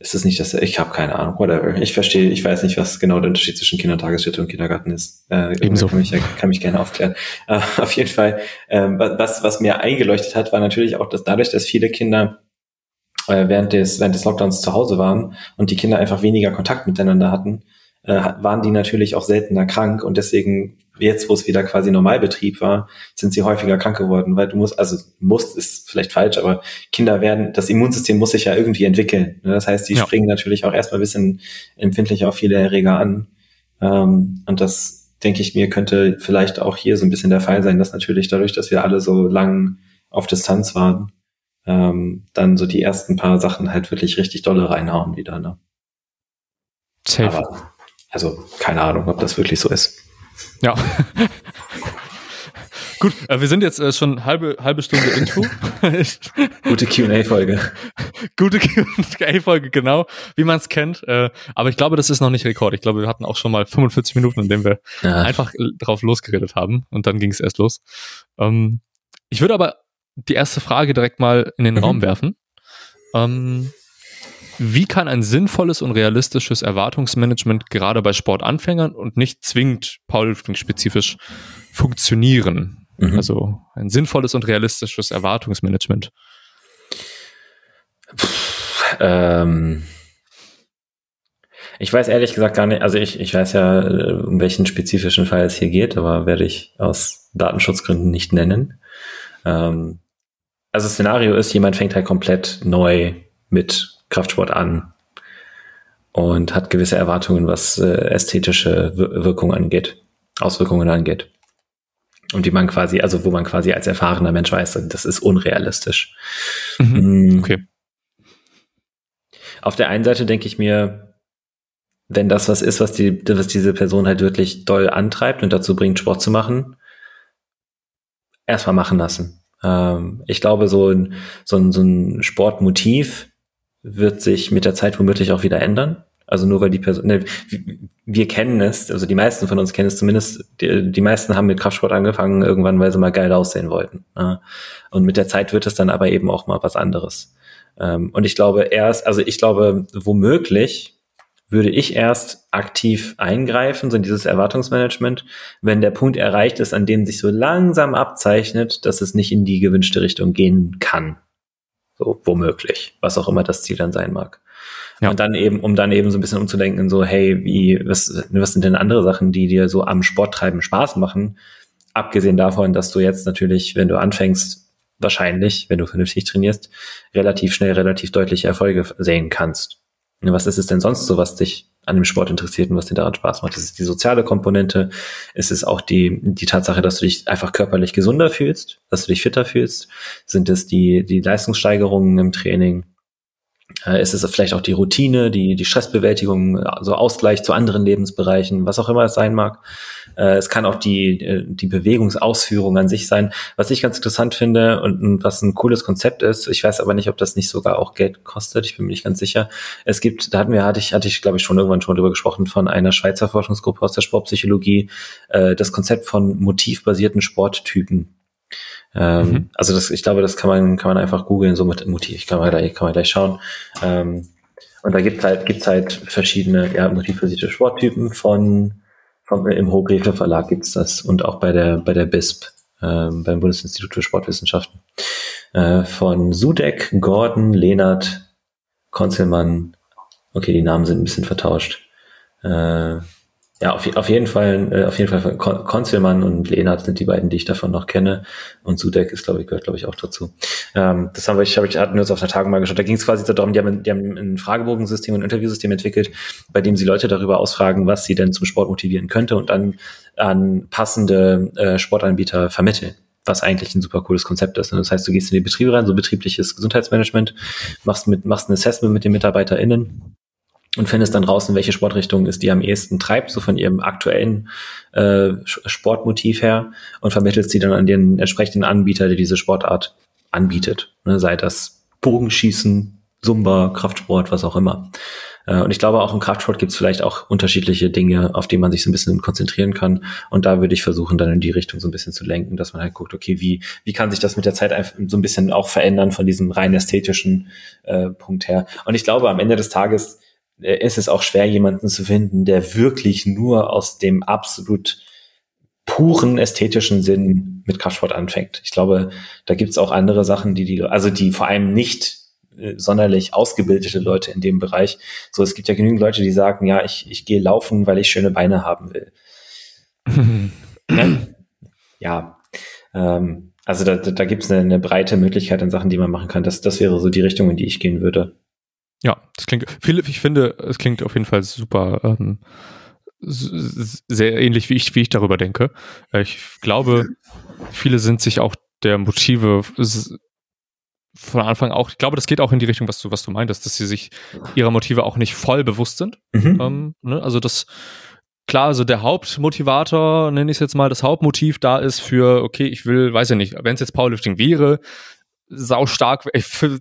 ist es nicht, dass ich habe keine Ahnung, whatever. Ich verstehe, ich weiß nicht, was genau der Unterschied zwischen Kindertagesstätte und Kindergarten ist. Äh, Ebenso. Kann mich, kann mich gerne aufklären. Äh, auf jeden Fall, äh, was, was mir eingeleuchtet hat, war natürlich auch, dass dadurch, dass viele Kinder äh, während des, während des Lockdowns zu Hause waren und die Kinder einfach weniger Kontakt miteinander hatten, äh, waren die natürlich auch seltener krank und deswegen jetzt, wo es wieder quasi Normalbetrieb war, sind sie häufiger krank geworden, weil du musst, also musst ist vielleicht falsch, aber Kinder werden, das Immunsystem muss sich ja irgendwie entwickeln. Ne? Das heißt, die ja. springen natürlich auch erstmal ein bisschen empfindlicher auf viele Erreger an. Ähm, und das, denke ich mir, könnte vielleicht auch hier so ein bisschen der Fall sein, dass natürlich dadurch, dass wir alle so lang auf Distanz waren, ähm, dann so die ersten paar Sachen halt wirklich richtig dolle reinhauen wieder. Ne? Safe. Aber, also keine Ahnung, ob das wirklich so ist. Ja. Gut, äh, wir sind jetzt äh, schon halbe, halbe Stunde Intro. Gute QA-Folge. Gute QA-Folge, genau, wie man es kennt. Äh, aber ich glaube, das ist noch nicht Rekord. Ich glaube, wir hatten auch schon mal 45 Minuten, in denen wir ja. einfach drauf losgeredet haben und dann ging es erst los. Ähm, ich würde aber die erste Frage direkt mal in den mhm. Raum werfen. Ähm, wie kann ein sinnvolles und realistisches Erwartungsmanagement gerade bei Sportanfängern und nicht zwingend Powerlifting-spezifisch funktionieren? Mhm. Also ein sinnvolles und realistisches Erwartungsmanagement. ähm, ich weiß ehrlich gesagt gar nicht, also ich, ich weiß ja, äh, um welchen spezifischen Fall es hier geht, aber werde ich aus Datenschutzgründen nicht nennen. Ähm, also das Szenario ist, jemand fängt halt komplett neu mit Kraftsport an und hat gewisse Erwartungen, was äh, ästhetische Wirkung angeht, Auswirkungen angeht und die man quasi, also wo man quasi als erfahrener Mensch weiß, das ist unrealistisch. Mhm. Mm. Okay. Auf der einen Seite denke ich mir, wenn das was ist, was, die, was diese Person halt wirklich doll antreibt und dazu bringt, Sport zu machen, erstmal machen lassen. Ähm, ich glaube, so ein, so, ein, so ein Sportmotiv wird sich mit der Zeit womöglich auch wieder ändern. Also nur weil die Person, ne, wir kennen es, also die meisten von uns kennen es zumindest, die, die meisten haben mit Kraftsport angefangen, irgendwann, weil sie mal geil aussehen wollten. Ja. Und mit der Zeit wird es dann aber eben auch mal was anderes. Ähm, und ich glaube erst, also ich glaube, womöglich würde ich erst aktiv eingreifen, so in dieses Erwartungsmanagement, wenn der Punkt erreicht ist, an dem sich so langsam abzeichnet, dass es nicht in die gewünschte Richtung gehen kann. So, womöglich, was auch immer das Ziel dann sein mag. Ja. Und dann eben, um dann eben so ein bisschen umzudenken, so, hey, wie, was, was sind denn andere Sachen, die dir so am Sporttreiben Spaß machen? Abgesehen davon, dass du jetzt natürlich, wenn du anfängst, wahrscheinlich, wenn du vernünftig trainierst, relativ schnell, relativ deutliche Erfolge sehen kannst. Was ist es denn sonst so, was dich an dem Sport interessiert und was dir daran Spaß macht? Ist es die soziale Komponente? Ist es auch die, die Tatsache, dass du dich einfach körperlich gesunder fühlst, dass du dich fitter fühlst? Sind es die, die Leistungssteigerungen im Training? Äh, ist es vielleicht auch die Routine, die, die Stressbewältigung, also Ausgleich zu anderen Lebensbereichen, was auch immer es sein mag. Äh, es kann auch die, äh, die Bewegungsausführung an sich sein. Was ich ganz interessant finde und, und was ein cooles Konzept ist, ich weiß aber nicht, ob das nicht sogar auch Geld kostet, ich bin mir nicht ganz sicher. Es gibt, da hatten wir, hatte ich, hatte ich, glaube ich, schon irgendwann schon drüber gesprochen, von einer Schweizer Forschungsgruppe aus der Sportpsychologie, das Konzept von motivbasierten Sporttypen. Ähm, mhm. Also das, ich glaube, das kann man, kann man einfach googeln, so mit Motiv. Ich kann mal gleich, kann man gleich schauen. Ähm, und da gibt's halt, gibt's halt verschiedene, ja, motivbasierte Sporttypen von, im Hochgräfe Verlag gibt's das und auch bei der, bei der BISP, ähm, beim Bundesinstitut für Sportwissenschaften. Äh, von Sudek, Gordon, Lehnert, Konzelmann. Okay, die Namen sind ein bisschen vertauscht. Äh, ja, auf, auf jeden Fall, äh, auf jeden Fall Konzelmann und Lehnert sind die beiden, die ich davon noch kenne. Und Sudek ist, glaube ich, gehört, glaube ich, auch dazu. Ähm, das haben wir, ich, hab, ich hatten wir uns auf der Tagung mal geschaut. Da ging es quasi darum, die haben, die haben ein Fragebogensystem und ein Interviewsystem entwickelt, bei dem sie Leute darüber ausfragen, was sie denn zum Sport motivieren könnte und dann an passende äh, Sportanbieter vermitteln was eigentlich ein super cooles Konzept ist. Das heißt, du gehst in die Betriebe rein, so betriebliches Gesundheitsmanagement, machst mit, machst ein Assessment mit den MitarbeiterInnen und findest dann raus, in welche Sportrichtung es die am ehesten treibt, so von ihrem aktuellen äh, Sportmotiv her und vermittelst sie dann an den entsprechenden Anbieter, der diese Sportart anbietet. Ne, sei das Bogenschießen, Zumba, Kraftsport, was auch immer. Äh, und ich glaube, auch im Kraftsport gibt es vielleicht auch unterschiedliche Dinge, auf die man sich so ein bisschen konzentrieren kann. Und da würde ich versuchen, dann in die Richtung so ein bisschen zu lenken, dass man halt guckt, okay, wie, wie kann sich das mit der Zeit so ein bisschen auch verändern von diesem rein ästhetischen äh, Punkt her. Und ich glaube, am Ende des Tages ist es auch schwer, jemanden zu finden, der wirklich nur aus dem absolut puren ästhetischen Sinn mit Kraftsport anfängt. Ich glaube, da gibt's auch andere Sachen, die die, also die vor allem nicht äh, sonderlich ausgebildete Leute in dem Bereich. So, es gibt ja genügend Leute, die sagen, ja, ich, ich gehe laufen, weil ich schöne Beine haben will. Ne? ja, ähm, also da, da gibt es eine, eine breite Möglichkeit an Sachen, die man machen kann. Das, das wäre so die Richtung, in die ich gehen würde. Ja, das klingt, ich finde, es klingt auf jeden Fall super, ähm, sehr ähnlich, wie ich, wie ich darüber denke. Äh, ich glaube, viele sind sich auch der Motive von Anfang auch, ich glaube, das geht auch in die Richtung, was du, was du meintest, dass sie sich ihrer Motive auch nicht voll bewusst sind. Mhm. Ähm, ne? Also das, klar, also der Hauptmotivator, nenne ich es jetzt mal, das Hauptmotiv da ist für, okay, ich will, weiß ja nicht, wenn es jetzt Powerlifting wäre, sau stark, für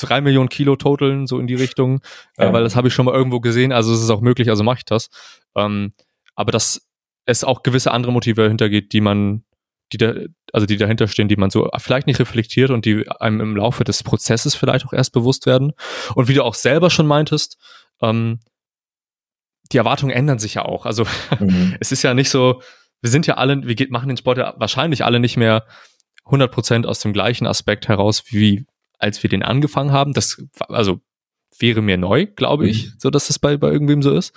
drei Millionen Kilo Totaln, so in die Richtung, äh, ja. weil das habe ich schon mal irgendwo gesehen, also es ist auch möglich, also mache ich das. Ähm, aber dass es auch gewisse andere Motive hintergeht, die man, die da, also die dahinter stehen, die man so vielleicht nicht reflektiert und die einem im Laufe des Prozesses vielleicht auch erst bewusst werden. Und wie du auch selber schon meintest, ähm, die Erwartungen ändern sich ja auch. Also mhm. es ist ja nicht so, wir sind ja alle, wir machen den Sport ja wahrscheinlich alle nicht mehr 100% aus dem gleichen Aspekt heraus, wie als wir den angefangen haben. Das, also wäre mir neu, glaube ich, mhm. so dass das bei, bei irgendwem so ist.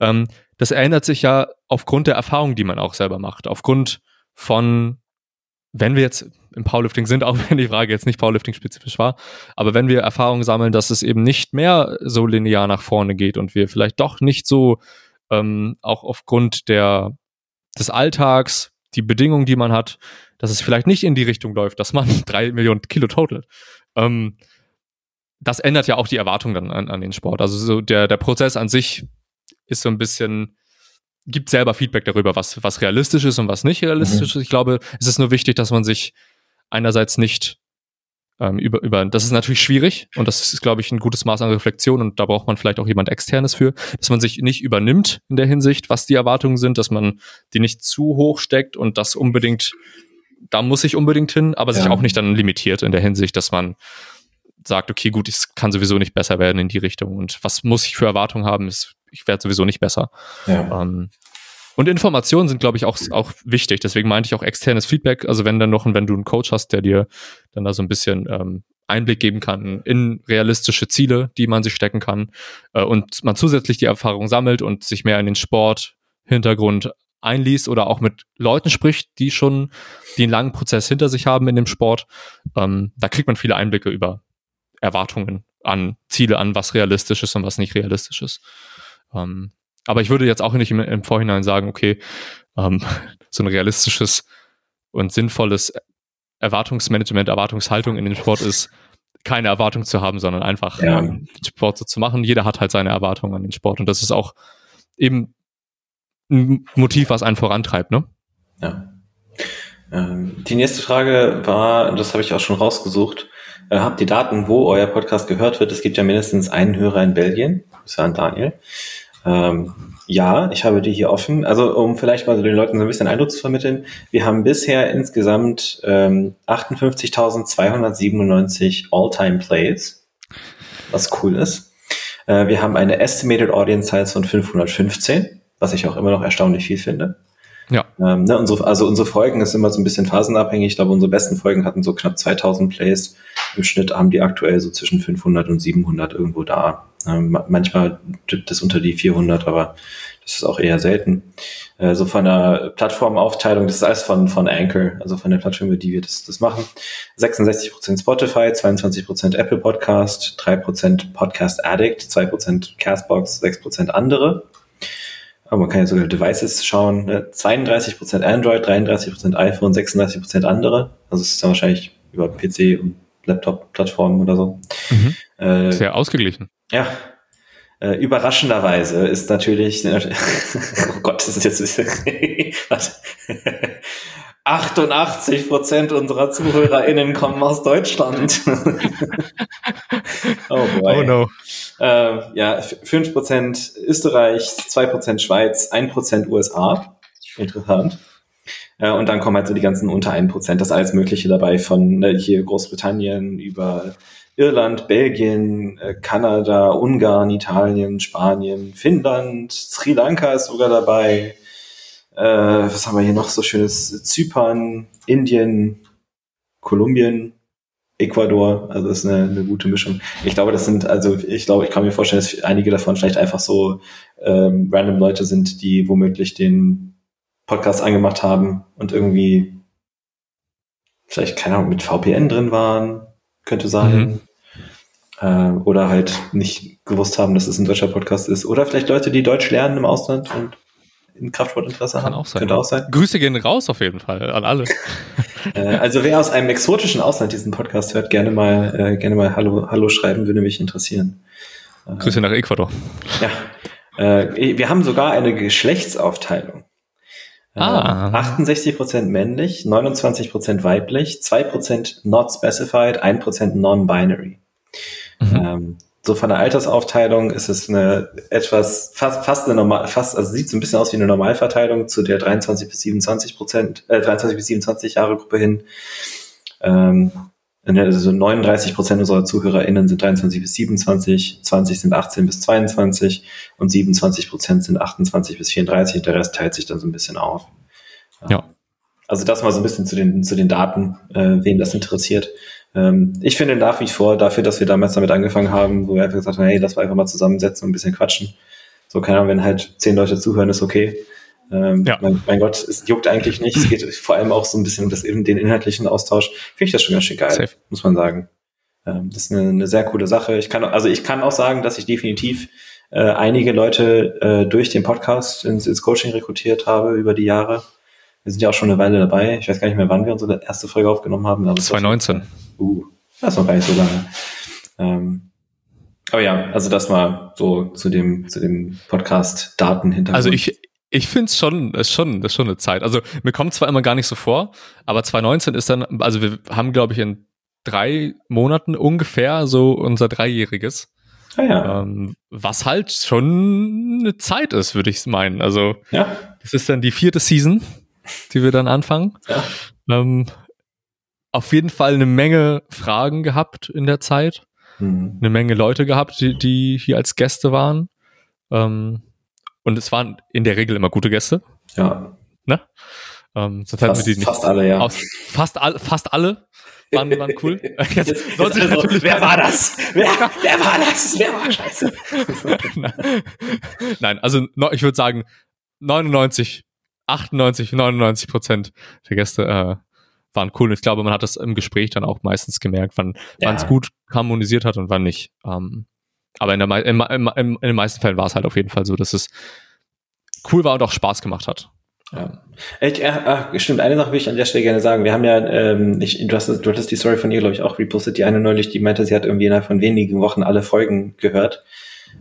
Ähm, das ändert sich ja aufgrund der Erfahrung, die man auch selber macht, aufgrund von, wenn wir jetzt im Powerlifting sind, auch wenn die Frage jetzt nicht Powerlifting-spezifisch war, aber wenn wir Erfahrungen sammeln, dass es eben nicht mehr so linear nach vorne geht und wir vielleicht doch nicht so ähm, auch aufgrund der, des Alltags, die Bedingungen, die man hat, dass es vielleicht nicht in die Richtung läuft, dass man drei Millionen Kilo total. Ähm, das ändert ja auch die Erwartung dann an, an den Sport. Also so der, der Prozess an sich ist so ein bisschen, gibt selber Feedback darüber, was, was realistisch ist und was nicht realistisch mhm. ist. Ich glaube, es ist nur wichtig, dass man sich einerseits nicht ähm, über, über, das ist natürlich schwierig und das ist, glaube ich, ein gutes Maß an Reflexion und da braucht man vielleicht auch jemand externes für, dass man sich nicht übernimmt in der Hinsicht, was die Erwartungen sind, dass man die nicht zu hoch steckt und das unbedingt, da muss ich unbedingt hin, aber ja. sich auch nicht dann limitiert in der Hinsicht, dass man sagt, okay, gut, es kann sowieso nicht besser werden in die Richtung und was muss ich für Erwartungen haben, ist, ich werde sowieso nicht besser. Ja. Ähm, und Informationen sind, glaube ich, auch, auch wichtig. Deswegen meinte ich auch externes Feedback. Also wenn dann noch, wenn du einen Coach hast, der dir dann da so ein bisschen ähm, Einblick geben kann in realistische Ziele, die man sich stecken kann äh, und man zusätzlich die Erfahrung sammelt und sich mehr in den Sport-Hintergrund einliest oder auch mit Leuten spricht, die schon den langen Prozess hinter sich haben in dem Sport, ähm, da kriegt man viele Einblicke über Erwartungen an Ziele, an was realistisch ist und was nicht realistisch ist. Ähm, aber ich würde jetzt auch nicht im, im Vorhinein sagen, okay, ähm, so ein realistisches und sinnvolles Erwartungsmanagement, Erwartungshaltung in den Sport ist, keine Erwartung zu haben, sondern einfach ja. ähm, Sport so zu machen. Jeder hat halt seine Erwartungen an den Sport und das ist auch eben ein Motiv, was einen vorantreibt, ne? Ja. Ähm, die nächste Frage war, das habe ich auch schon rausgesucht, äh, habt ihr Daten, wo euer Podcast gehört wird? Es gibt ja mindestens einen Hörer in Belgien, das ist ja an Daniel. Ähm, ja, ich habe die hier offen. Also um vielleicht mal so den Leuten so ein bisschen Eindruck zu vermitteln, wir haben bisher insgesamt ähm, 58.297 All-Time Plays, was cool ist. Äh, wir haben eine Estimated Audience Size von 515, was ich auch immer noch erstaunlich viel finde. Ja. Ähm, ne, unsere, also unsere Folgen ist immer so ein bisschen phasenabhängig. Ich glaube, unsere besten Folgen hatten so knapp 2000 Plays. Im Schnitt haben die aktuell so zwischen 500 und 700 irgendwo da. Ähm, manchmal tippt es unter die 400, aber das ist auch eher selten. Äh, so von der Plattformaufteilung, das ist alles von, von Anchor, also von der Plattform, über die wir das, das machen. 66% Spotify, 22% Apple Podcast, 3% Podcast Addict, 2% Castbox, 6% andere. Aber man kann ja sogar Devices schauen. Ne? 32% Android, 33% iPhone, 36% andere. Also es ist dann wahrscheinlich über PC und Laptop-Plattformen oder so. Mhm. Äh, Sehr ausgeglichen. Ja. Äh, überraschenderweise ist natürlich, oh Gott, das ist jetzt ein bisschen, 88 Prozent unserer ZuhörerInnen kommen aus Deutschland. oh boy. Oh no. Äh, ja, 5 Prozent Österreich, 2 Prozent Schweiz, 1 Prozent USA. Interessant. Äh, und dann kommen halt so die ganzen unter 1 Prozent, das alles Mögliche dabei von ne, hier Großbritannien über Irland, Belgien, äh, Kanada, Ungarn, Italien, Spanien, Finnland, Sri Lanka ist sogar dabei. Äh, was haben wir hier noch so schönes? Zypern, Indien, Kolumbien, Ecuador. Also das ist eine, eine gute Mischung. Ich glaube, das sind, also ich glaube, ich kann mir vorstellen, dass einige davon vielleicht einfach so ähm, random Leute sind, die womöglich den Podcast angemacht haben und irgendwie vielleicht, keine Ahnung, mit VPN drin waren. Könnte sein. Mhm äh, oder halt nicht gewusst haben, dass es ein deutscher Podcast ist. Oder vielleicht Leute, die Deutsch lernen im Ausland und in Kraftsportinteresse haben. Kann auch sein. Könnte auch sein. Grüße gehen raus auf jeden Fall an alle. äh, also wer aus einem exotischen Ausland diesen Podcast hört, gerne mal, äh, gerne mal Hallo, Hallo schreiben, würde mich interessieren. Äh, Grüße nach Ecuador. Ja. Äh, wir haben sogar eine Geschlechtsaufteilung. Äh, ah. 68% männlich, 29% weiblich, 2% not specified, 1% non-binary. Mhm. Ähm, so von der Altersaufteilung ist es eine etwas, fast, fast eine normal, fast, also sieht so ein bisschen aus wie eine Normalverteilung zu der 23 bis 27 Prozent, äh, 23 bis 27 Jahre Gruppe hin. Ähm, also 39 Prozent unserer ZuhörerInnen sind 23 bis 27, 20 sind 18 bis 22 und 27 Prozent sind 28 bis 34. Der Rest teilt sich dann so ein bisschen auf. Ja. Also das mal so ein bisschen zu den, zu den Daten, äh, wen das interessiert. Ähm, ich finde nach wie vor dafür, dass wir damals damit angefangen haben, wo wir einfach gesagt haben, hey, lass mal einfach mal zusammensetzen und ein bisschen quatschen. So, keine Ahnung, wenn halt zehn Leute zuhören, ist okay. Ähm, ja. mein, mein, Gott, es juckt eigentlich nicht. Es geht vor allem auch so ein bisschen um das, den inhaltlichen Austausch. Finde ich das schon ganz schön geil, Safe. muss man sagen. Ähm, das ist eine, eine, sehr coole Sache. Ich kann, also ich kann auch sagen, dass ich definitiv äh, einige Leute äh, durch den Podcast ins, ins Coaching rekrutiert habe über die Jahre. Wir sind ja auch schon eine Weile dabei. Ich weiß gar nicht mehr, wann wir unsere erste Folge aufgenommen haben. Aber 2019. Uh, das ist noch gar nicht so lange. Ähm, aber ja, also das mal so zu dem, zu dem Podcast-Daten hinter. Also ich, ich finde es schon, ist schon, ist schon eine Zeit. Also mir kommt zwar immer gar nicht so vor, aber 2019 ist dann, also wir haben, glaube ich, in drei Monaten ungefähr so unser Dreijähriges. Ah, ja. Ähm, was halt schon eine Zeit ist, würde ich meinen. Also ja. das ist dann die vierte Season die wir dann anfangen. Ja. Ähm, auf jeden Fall eine Menge Fragen gehabt in der Zeit. Mhm. Eine Menge Leute gehabt, die, die hier als Gäste waren. Ähm, und es waren in der Regel immer gute Gäste. Ja. Ne? Ähm, sonst fast, wir die nicht fast alle, ja. Aus, fast, all, fast alle waren, waren cool. Jetzt, jetzt, also, wer war das? Wer, wer war das? Wer war scheiße? Nein, also ich würde sagen 99 98, 99 Prozent der Gäste äh, waren cool. Und ich glaube, man hat das im Gespräch dann auch meistens gemerkt, wann ja. es gut harmonisiert hat und wann nicht. Ähm, aber in, der, in, in, in, den meisten Fällen war es halt auf jeden Fall so, dass es cool war und auch Spaß gemacht hat. Ja. Ich, ach, stimmt, eine Sache will ich an der Stelle gerne sagen. Wir haben ja, ähm, ich, du, hast, du hattest die Story von ihr, glaube ich, auch repostet, die eine neulich, die meinte, sie hat irgendwie innerhalb von wenigen Wochen alle Folgen gehört.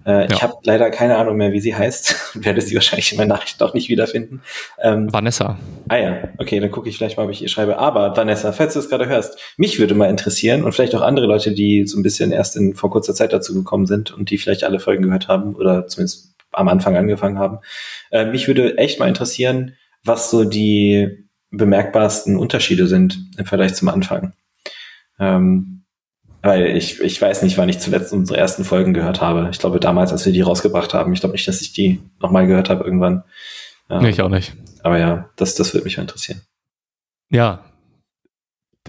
Äh, ja. Ich habe leider keine Ahnung mehr, wie sie heißt. Werde sie wahrscheinlich in meinen Nachrichten auch nicht wiederfinden. Ähm, Vanessa. Ah ja, okay, dann gucke ich vielleicht mal, ob ich ihr schreibe. Aber Vanessa, falls du es gerade hörst, mich würde mal interessieren und vielleicht auch andere Leute, die so ein bisschen erst in, vor kurzer Zeit dazu gekommen sind und die vielleicht alle Folgen gehört haben oder zumindest am Anfang angefangen haben. Äh, mich würde echt mal interessieren, was so die bemerkbarsten Unterschiede sind im Vergleich zum Anfang. Ähm, weil ich, ich weiß nicht, wann ich zuletzt unsere ersten Folgen gehört habe. Ich glaube damals, als wir die rausgebracht haben. Ich glaube nicht, dass ich die nochmal gehört habe irgendwann. Ähm, nee, ich auch nicht. Aber ja, das, das würde mich interessieren. Ja.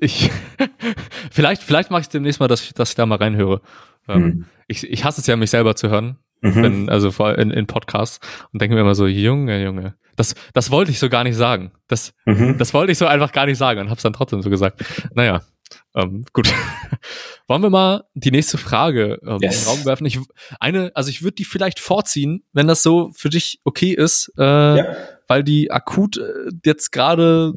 Ich, vielleicht, vielleicht mache ich demnächst mal, dass ich, dass ich da mal reinhöre. Ähm, mhm. ich, ich hasse es ja, mich selber zu hören. Mhm. Wenn, also vor in, in Podcasts und denke mir immer so, Junge, Junge, das, das wollte ich so gar nicht sagen. Das, mhm. das wollte ich so einfach gar nicht sagen und hab's dann trotzdem so gesagt. Naja, ähm, gut. Wollen wir mal die nächste Frage ähm, yes. in den Raum werfen? Ich, eine, also ich würde die vielleicht vorziehen, wenn das so für dich okay ist, äh, ja. weil die akut äh, jetzt gerade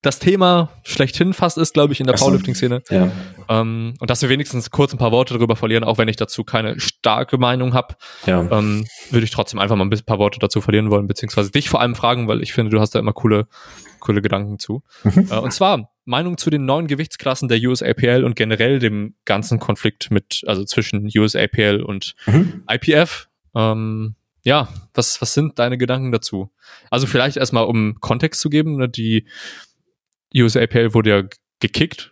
das Thema schlechthin fast ist, glaube ich, in der so. Powerlifting-Szene. Ja. Ähm, und dass wir wenigstens kurz ein paar Worte darüber verlieren, auch wenn ich dazu keine starke Meinung habe, ja. ähm, würde ich trotzdem einfach mal ein paar Worte dazu verlieren wollen, beziehungsweise dich vor allem fragen, weil ich finde, du hast da immer coole, coole Gedanken zu. Mhm. Äh, und zwar, Meinung zu den neuen Gewichtsklassen der USAPL und generell dem ganzen Konflikt mit, also zwischen USAPL und mhm. IPF. Ähm, ja, was, was sind deine Gedanken dazu? Also vielleicht erstmal, um Kontext zu geben, ne, die USAPL wurde ja gekickt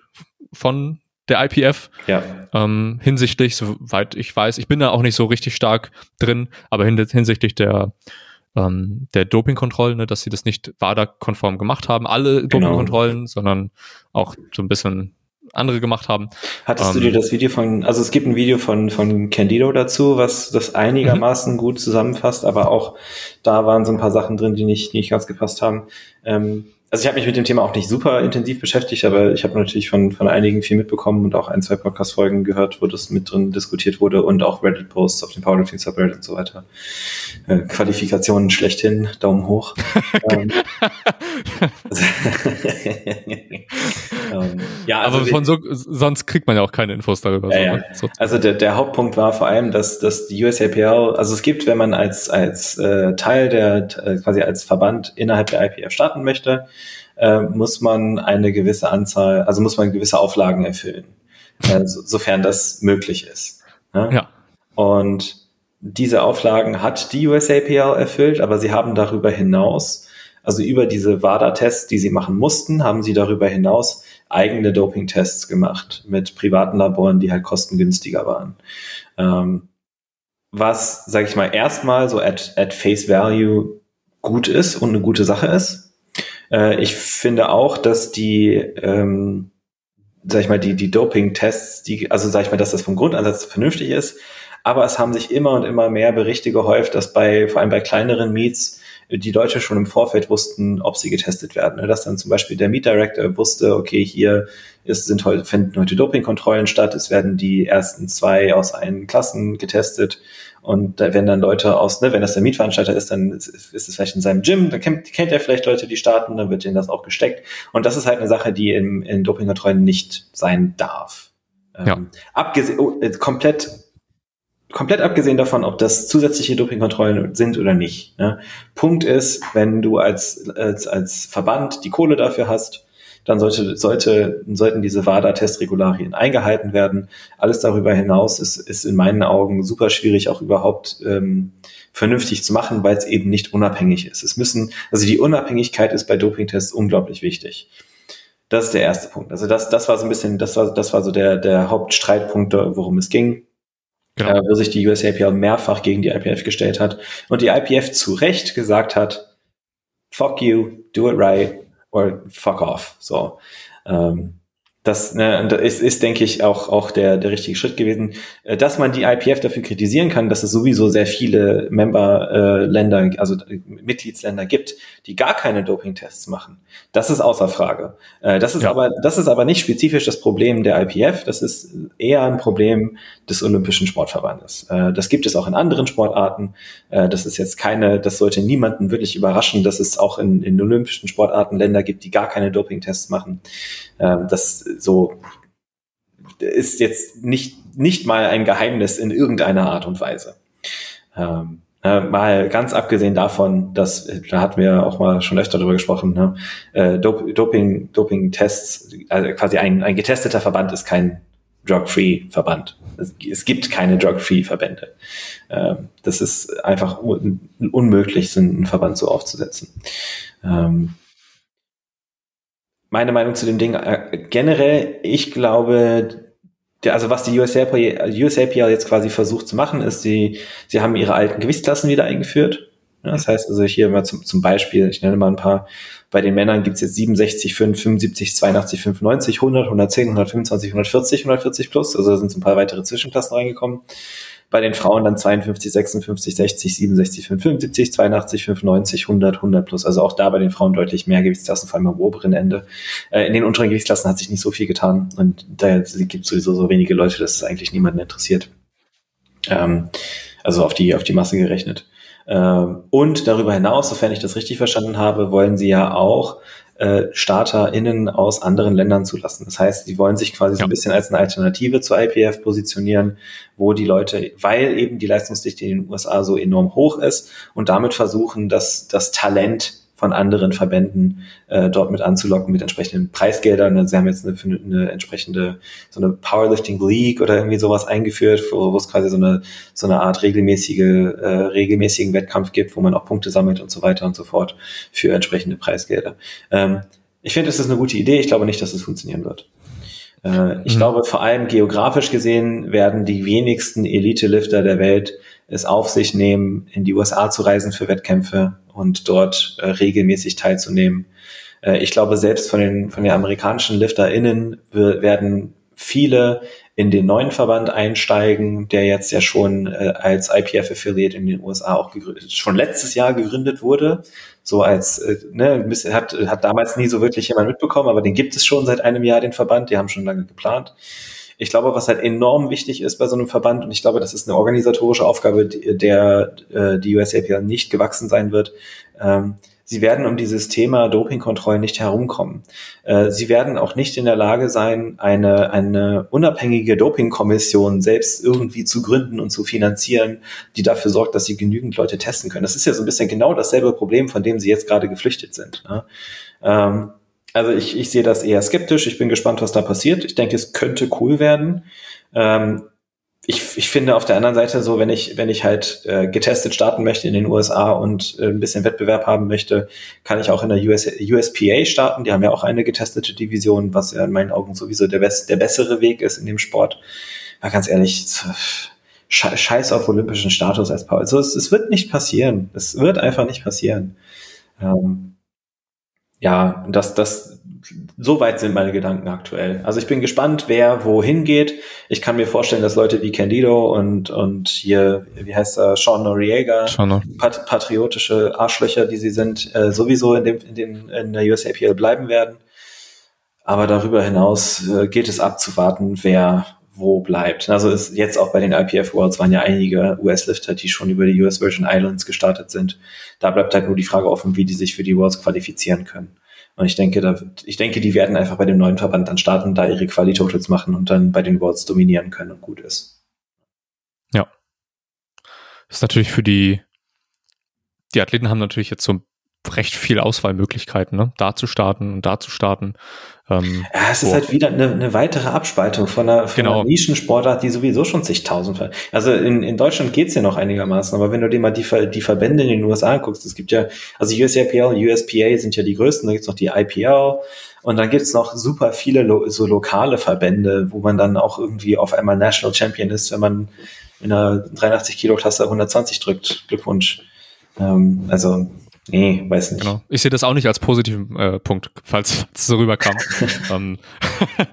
von der IPF. Ja. Ähm, hinsichtlich, soweit ich weiß, ich bin da auch nicht so richtig stark drin, aber hinsichtlich der ähm, der Dopingkontrollen, ne, dass sie das nicht WADA-konform gemacht haben, alle genau. Dopingkontrollen, sondern auch so ein bisschen andere gemacht haben. Hattest ähm, du dir das Video von, also es gibt ein Video von, von Candido dazu, was das einigermaßen mhm. gut zusammenfasst, aber auch da waren so ein paar Sachen drin, die nicht, die nicht ganz gepasst haben. Ähm, also ich habe mich mit dem Thema auch nicht super intensiv beschäftigt, aber ich habe natürlich von, von einigen viel mitbekommen und auch ein, zwei Podcast-Folgen gehört, wo das mit drin diskutiert wurde und auch Reddit-Posts auf dem Powerlifting Subreddit und so weiter. Äh, Qualifikationen schlechthin, Daumen hoch. ähm, ähm, ja, also aber von so, sonst kriegt man ja auch keine Infos darüber. Ja, ja. So. Also der, der Hauptpunkt war vor allem, dass, dass die USAPL, also es gibt, wenn man als, als äh, Teil der, äh, quasi als Verband innerhalb der IPF starten möchte, äh, muss man eine gewisse Anzahl, also muss man gewisse Auflagen erfüllen, äh, so, sofern das möglich ist. Ne? Ja. Und diese Auflagen hat die USAPL erfüllt, aber sie haben darüber hinaus, also über diese WADA-Tests, die sie machen mussten, haben sie darüber hinaus eigene Doping-Tests gemacht mit privaten Laboren, die halt kostengünstiger waren. Ähm, was, sage ich mal, erstmal so at, at face value gut ist und eine gute Sache ist. Äh, ich finde auch, dass die, ähm, sag ich mal, die, die Doping-Tests, die, also sag ich mal, dass das vom Grundansatz vernünftig ist, aber es haben sich immer und immer mehr Berichte gehäuft, dass bei, vor allem bei kleineren Meets, die Leute schon im Vorfeld wussten, ob sie getestet werden. Dass dann zum Beispiel der Meet Director wusste, okay, hier ist, sind heute, finden heute Dopingkontrollen statt, es werden die ersten zwei aus allen Klassen getestet und wenn dann Leute aus, ne, wenn das der Mietveranstalter ist, dann ist, ist es vielleicht in seinem Gym, dann kennt, kennt er vielleicht Leute, die starten, dann wird denen das auch gesteckt. Und das ist halt eine Sache, die in, in Dopingkontrollen nicht sein darf. Ähm, ja. abgesehen, oh, äh, komplett, komplett abgesehen davon, ob das zusätzliche Dopingkontrollen sind oder nicht. Ne? Punkt ist, wenn du als, als, als Verband die Kohle dafür hast, dann sollte, sollte, sollten diese WADA-Testregularien eingehalten werden. Alles darüber hinaus ist, ist in meinen Augen super schwierig, auch überhaupt ähm, vernünftig zu machen, weil es eben nicht unabhängig ist. Es müssen, also die Unabhängigkeit ist bei Dopingtests unglaublich wichtig. Das ist der erste Punkt. Also das, das war so ein bisschen, das war, das war so der, der Hauptstreitpunkt, worum es ging. Genau. Äh, wo sich die USAPL mehrfach gegen die IPF gestellt hat und die IPF zu Recht gesagt hat, fuck you, do it right, or fuck off. So. Ähm, das, ne, ist, ist, denke ich, auch, auch der, der richtige Schritt gewesen. Äh, dass man die IPF dafür kritisieren kann, dass es sowieso sehr viele Member-Länder, äh, also äh, Mitgliedsländer gibt, die gar keine Doping-Tests machen. Das ist außer Frage. Das ist ja. aber, das ist aber nicht spezifisch das Problem der IPF. Das ist eher ein Problem des Olympischen Sportverbandes. Äh, das gibt es auch in anderen Sportarten. Äh, das ist jetzt keine, das sollte niemanden wirklich überraschen, dass es auch in, in olympischen Sportarten Länder gibt, die gar keine Doping-Tests machen. Ähm, das so ist jetzt nicht, nicht mal ein Geheimnis in irgendeiner Art und Weise. Ähm, äh, mal ganz abgesehen davon, dass, da hatten wir auch mal schon öfter darüber gesprochen, ne? äh, Doping, Doping-Tests, also quasi ein, ein getesteter Verband ist kein Drug-Free-Verband. Es, gibt keine Drug-Free-Verbände. Ähm, das ist einfach un unmöglich, so einen Verband so aufzusetzen. Ähm, meine Meinung zu dem Ding äh, generell, ich glaube, also was die USAPL, USAPL jetzt quasi versucht zu machen, ist, sie, sie haben ihre alten Gewichtsklassen wieder eingeführt. Das heißt also hier mal zum, zum Beispiel, ich nenne mal ein paar, bei den Männern gibt's jetzt 67, 5, 75, 82, 95, 100, 110, 125, 140, 140 plus. Also da sind so ein paar weitere Zwischenklassen reingekommen bei den Frauen dann 52, 56, 60, 67, 75, 82, 95, 100, 100 plus. Also auch da bei den Frauen deutlich mehr Gewichtsklassen, vor allem am oberen Ende. Äh, in den unteren Gewichtsklassen hat sich nicht so viel getan und da gibt es sowieso so wenige Leute, dass es eigentlich niemanden interessiert. Ähm, also auf die, auf die Masse gerechnet. Ähm, und darüber hinaus, sofern ich das richtig verstanden habe, wollen sie ja auch äh, StarterInnen aus anderen Ländern zulassen. Das heißt, die wollen sich quasi ja. so ein bisschen als eine Alternative zur IPF positionieren, wo die Leute, weil eben die Leistungsdichte in den USA so enorm hoch ist und damit versuchen, dass das Talent von anderen Verbänden äh, dort mit anzulocken mit entsprechenden Preisgeldern. Also sie haben jetzt eine, eine entsprechende so eine Powerlifting League oder irgendwie sowas eingeführt, wo, wo es quasi so eine so eine Art regelmäßige äh, regelmäßigen Wettkampf gibt, wo man auch Punkte sammelt und so weiter und so fort für entsprechende Preisgelder. Ähm, ich finde, es ist eine gute Idee. Ich glaube nicht, dass es funktionieren wird. Äh, ich mhm. glaube, vor allem geografisch gesehen werden die wenigsten Elite-Lifter der Welt es auf sich nehmen, in die USA zu reisen für Wettkämpfe und dort äh, regelmäßig teilzunehmen. Äh, ich glaube, selbst von den, von den amerikanischen LifterInnen werden viele in den neuen Verband einsteigen, der jetzt ja schon äh, als IPF-Affiliate in den USA auch schon letztes Jahr gegründet wurde. So als, äh, ne, hat, hat damals nie so wirklich jemand mitbekommen, aber den gibt es schon seit einem Jahr, den Verband, die haben schon lange geplant. Ich glaube, was halt enorm wichtig ist bei so einem Verband, und ich glaube, das ist eine organisatorische Aufgabe, der äh, die USAPL nicht gewachsen sein wird, ähm, sie werden um dieses Thema Dopingkontrollen nicht herumkommen. Äh, sie werden auch nicht in der Lage sein, eine, eine unabhängige Dopingkommission selbst irgendwie zu gründen und zu finanzieren, die dafür sorgt, dass sie genügend Leute testen können. Das ist ja so ein bisschen genau dasselbe Problem, von dem sie jetzt gerade geflüchtet sind. Ne? Ähm, also ich, ich sehe das eher skeptisch. Ich bin gespannt, was da passiert. Ich denke, es könnte cool werden. Ähm, ich, ich finde auf der anderen Seite so, wenn ich, wenn ich halt äh, getestet starten möchte in den USA und äh, ein bisschen Wettbewerb haben möchte, kann ich auch in der US, USPA starten. Die haben ja auch eine getestete Division, was ja in meinen Augen sowieso der, best, der bessere Weg ist in dem Sport. Ja, ganz ehrlich, scheiß auf olympischen Status als Paul. Also es, es wird nicht passieren. Es wird einfach nicht passieren. Ähm, ja, das, das, so weit sind meine Gedanken aktuell. Also ich bin gespannt, wer wohin geht. Ich kann mir vorstellen, dass Leute wie Candido und, und hier, wie heißt er, Sean Noriega, pat patriotische Arschlöcher, die sie sind, äh, sowieso in, dem, in, den, in der USAPL bleiben werden. Aber darüber hinaus äh, geht es abzuwarten, wer wo bleibt. Also ist jetzt auch bei den IPF Worlds waren ja einige US-Lifter, die schon über die US Virgin Islands gestartet sind. Da bleibt halt nur die Frage offen, wie die sich für die Worlds qualifizieren können. Und ich denke, da, ich denke, die werden einfach bei dem neuen Verband dann starten, da ihre Quali-Totals machen und dann bei den Worlds dominieren können und gut ist. Ja. Das ist natürlich für die, die Athleten haben natürlich jetzt so recht viel Auswahlmöglichkeiten, ne? da zu starten und da zu starten. Ähm, ja, es ist halt wieder eine, eine weitere Abspaltung von einer, von genau. einer Nischensportart, die sowieso schon zigtausend. Also in, in Deutschland geht's ja noch einigermaßen, aber wenn du dir mal die, die Verbände in den USA anguckst, es gibt ja, also USAPL, USPA sind ja die größten, dann gibt's noch die IPL und dann gibt's noch super viele lo so lokale Verbände, wo man dann auch irgendwie auf einmal National Champion ist, wenn man in einer 83 Kilo Klasse 120 drückt. Glückwunsch. Ähm, also Nee, weiß nicht. Genau. Ich sehe das auch nicht als positiven äh, Punkt, falls es so rüberkam. ähm,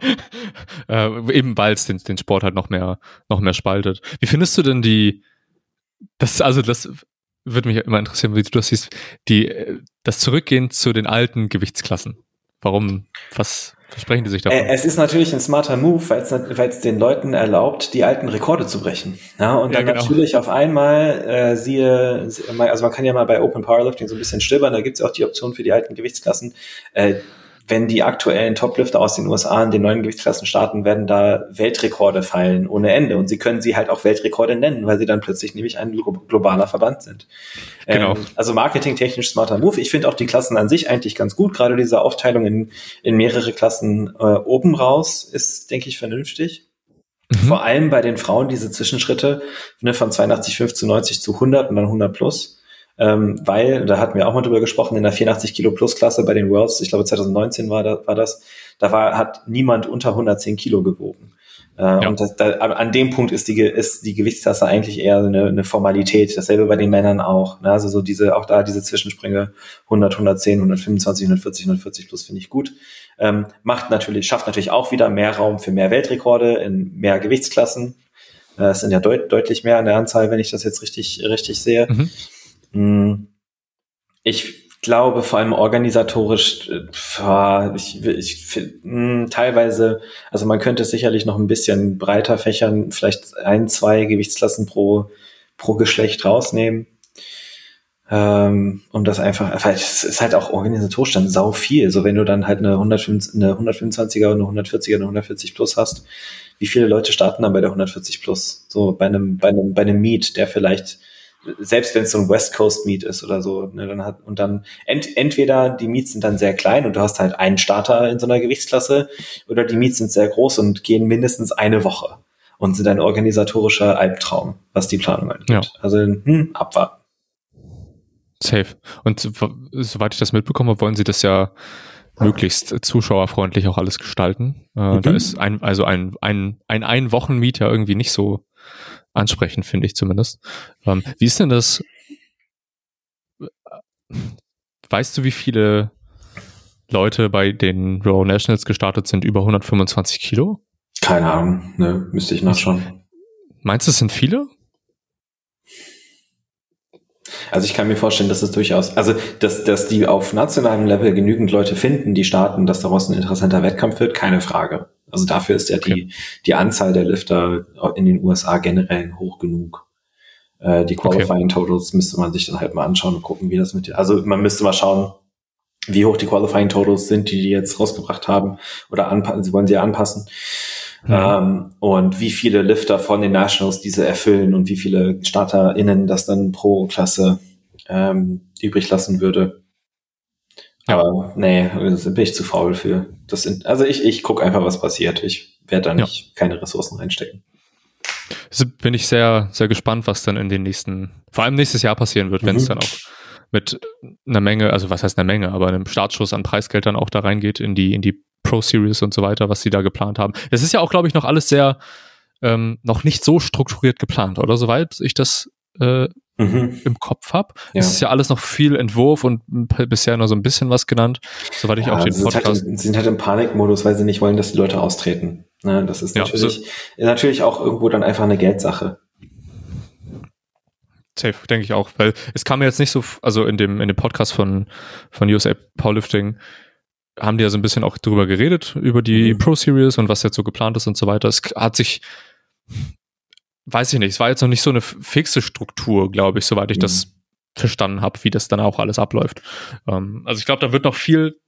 äh, eben weil es den, den Sport halt noch mehr, noch mehr spaltet. Wie findest du denn die, das, also das würde mich immer interessieren, wie du das siehst, die, äh, das Zurückgehen zu den alten Gewichtsklassen. Warum, was, versprechen die sich davon? Äh, es ist natürlich ein smarter Move, weil es den Leuten erlaubt, die alten Rekorde zu brechen. Ja, und ja, dann genau. natürlich auf einmal äh, siehe, also man kann ja mal bei Open Powerlifting so ein bisschen stöbern, da gibt es auch die Option für die alten Gewichtsklassen. Äh, wenn die aktuellen Toplifter aus den USA in den neuen Gewichtsklassen starten, werden da Weltrekorde fallen ohne Ende. Und sie können sie halt auch Weltrekorde nennen, weil sie dann plötzlich nämlich ein globaler Verband sind. Genau. Ähm, also marketingtechnisch smarter Move. Ich finde auch die Klassen an sich eigentlich ganz gut. Gerade diese Aufteilung in, in mehrere Klassen äh, oben raus ist, denke ich, vernünftig. Mhm. Vor allem bei den Frauen diese Zwischenschritte ne, von 82,5 zu 90 zu 100 und dann 100 plus ähm, weil, da hatten wir auch mal drüber gesprochen, in der 84 Kilo Plus Klasse bei den Worlds, ich glaube 2019 war, da, war das, da war, hat niemand unter 110 Kilo gewogen. Äh, ja. Und das, da, an dem Punkt ist die, ist die Gewichtsklasse eigentlich eher eine, eine Formalität. Dasselbe bei den Männern auch. Ne? Also so diese, auch da diese Zwischensprünge 100, 110, 125, 140, 140 plus finde ich gut. Ähm, macht natürlich, schafft natürlich auch wieder mehr Raum für mehr Weltrekorde in mehr Gewichtsklassen. Äh, es sind ja deut deutlich mehr an der Anzahl, wenn ich das jetzt richtig, richtig sehe. Mhm. Hm. Ich glaube vor allem organisatorisch, äh, ich, ich, hm, teilweise, also man könnte es sicherlich noch ein bisschen breiter fächern, vielleicht ein, zwei Gewichtsklassen pro, pro Geschlecht rausnehmen. Ähm, um das einfach, weil es ist halt auch organisatorisch dann sau viel. So wenn du dann halt eine, 125, eine 125er und eine 140er, eine 140 plus hast, wie viele Leute starten dann bei der 140 plus? So bei einem, bei einem, bei einem Meet, der vielleicht selbst wenn es so ein West Coast Meet ist oder so, ne, dann hat, und dann ent, entweder die Meets sind dann sehr klein und du hast halt einen Starter in so einer Gewichtsklasse oder die Meets sind sehr groß und gehen mindestens eine Woche und sind ein organisatorischer Albtraum, was die Planung angeht. Ja. Also hm, abwarten. Safe. Und soweit ich das mitbekommen habe, wollen sie das ja möglichst zuschauerfreundlich auch alles gestalten. Äh, mhm. Da ist ein, also ein, ein, ein Ein-Wochen-Meet ja irgendwie nicht so ansprechend, finde ich zumindest. Ähm, wie ist denn das? Weißt du, wie viele Leute bei den Raw Nationals gestartet sind über 125 Kilo? Keine Ahnung, ne, müsste ich nachschauen. Meinst du, es sind viele? Also ich kann mir vorstellen, dass es durchaus, also dass, dass die auf nationalem Level genügend Leute finden, die starten, dass daraus ein interessanter Wettkampf wird, keine Frage. Also dafür ist ja okay. die, die Anzahl der Lifter in den USA generell hoch genug. Äh, die Qualifying okay. Totals müsste man sich dann halt mal anschauen und gucken, wie das mit, also man müsste mal schauen, wie hoch die Qualifying Totals sind, die die jetzt rausgebracht haben oder anpassen, sie wollen sie ja anpassen. Mhm. Ähm, und wie viele Lifter von den Nationals diese erfüllen und wie viele StarterInnen das dann pro Klasse ähm, übrig lassen würde. Aber nee, da bin ich zu faul für. Das sind, also ich, ich gucke einfach, was passiert. Ich werde da nicht ja. keine Ressourcen reinstecken. Also bin ich sehr, sehr gespannt, was dann in den nächsten, vor allem nächstes Jahr passieren wird, wenn es mhm. dann auch mit einer Menge, also was heißt eine Menge, aber einem Startschuss an Preisgeldern auch da reingeht in die, in die Pro Series und so weiter, was sie da geplant haben. Es ist ja auch, glaube ich, noch alles sehr, ähm, noch nicht so strukturiert geplant, oder? Soweit ich das äh, mhm. im Kopf habe. Ja. Es ist ja alles noch viel Entwurf und bisher nur so ein bisschen was genannt, soweit ich ja, auch den Podcast. Halt, sie sind halt im Panikmodus, weil sie nicht wollen, dass die Leute austreten. Ne, das ist natürlich, ja, so natürlich auch irgendwo dann einfach eine Geldsache. Safe, denke ich auch, weil es kam mir jetzt nicht so, also in dem, in dem Podcast von, von USA Powerlifting haben die ja so ein bisschen auch drüber geredet, über die mhm. Pro Series und was jetzt so geplant ist und so weiter. Es hat sich, weiß ich nicht, es war jetzt noch nicht so eine fixe Struktur, glaube ich, soweit ich mhm. das verstanden habe, wie das dann auch alles abläuft. Ähm, also ich glaube, da wird noch viel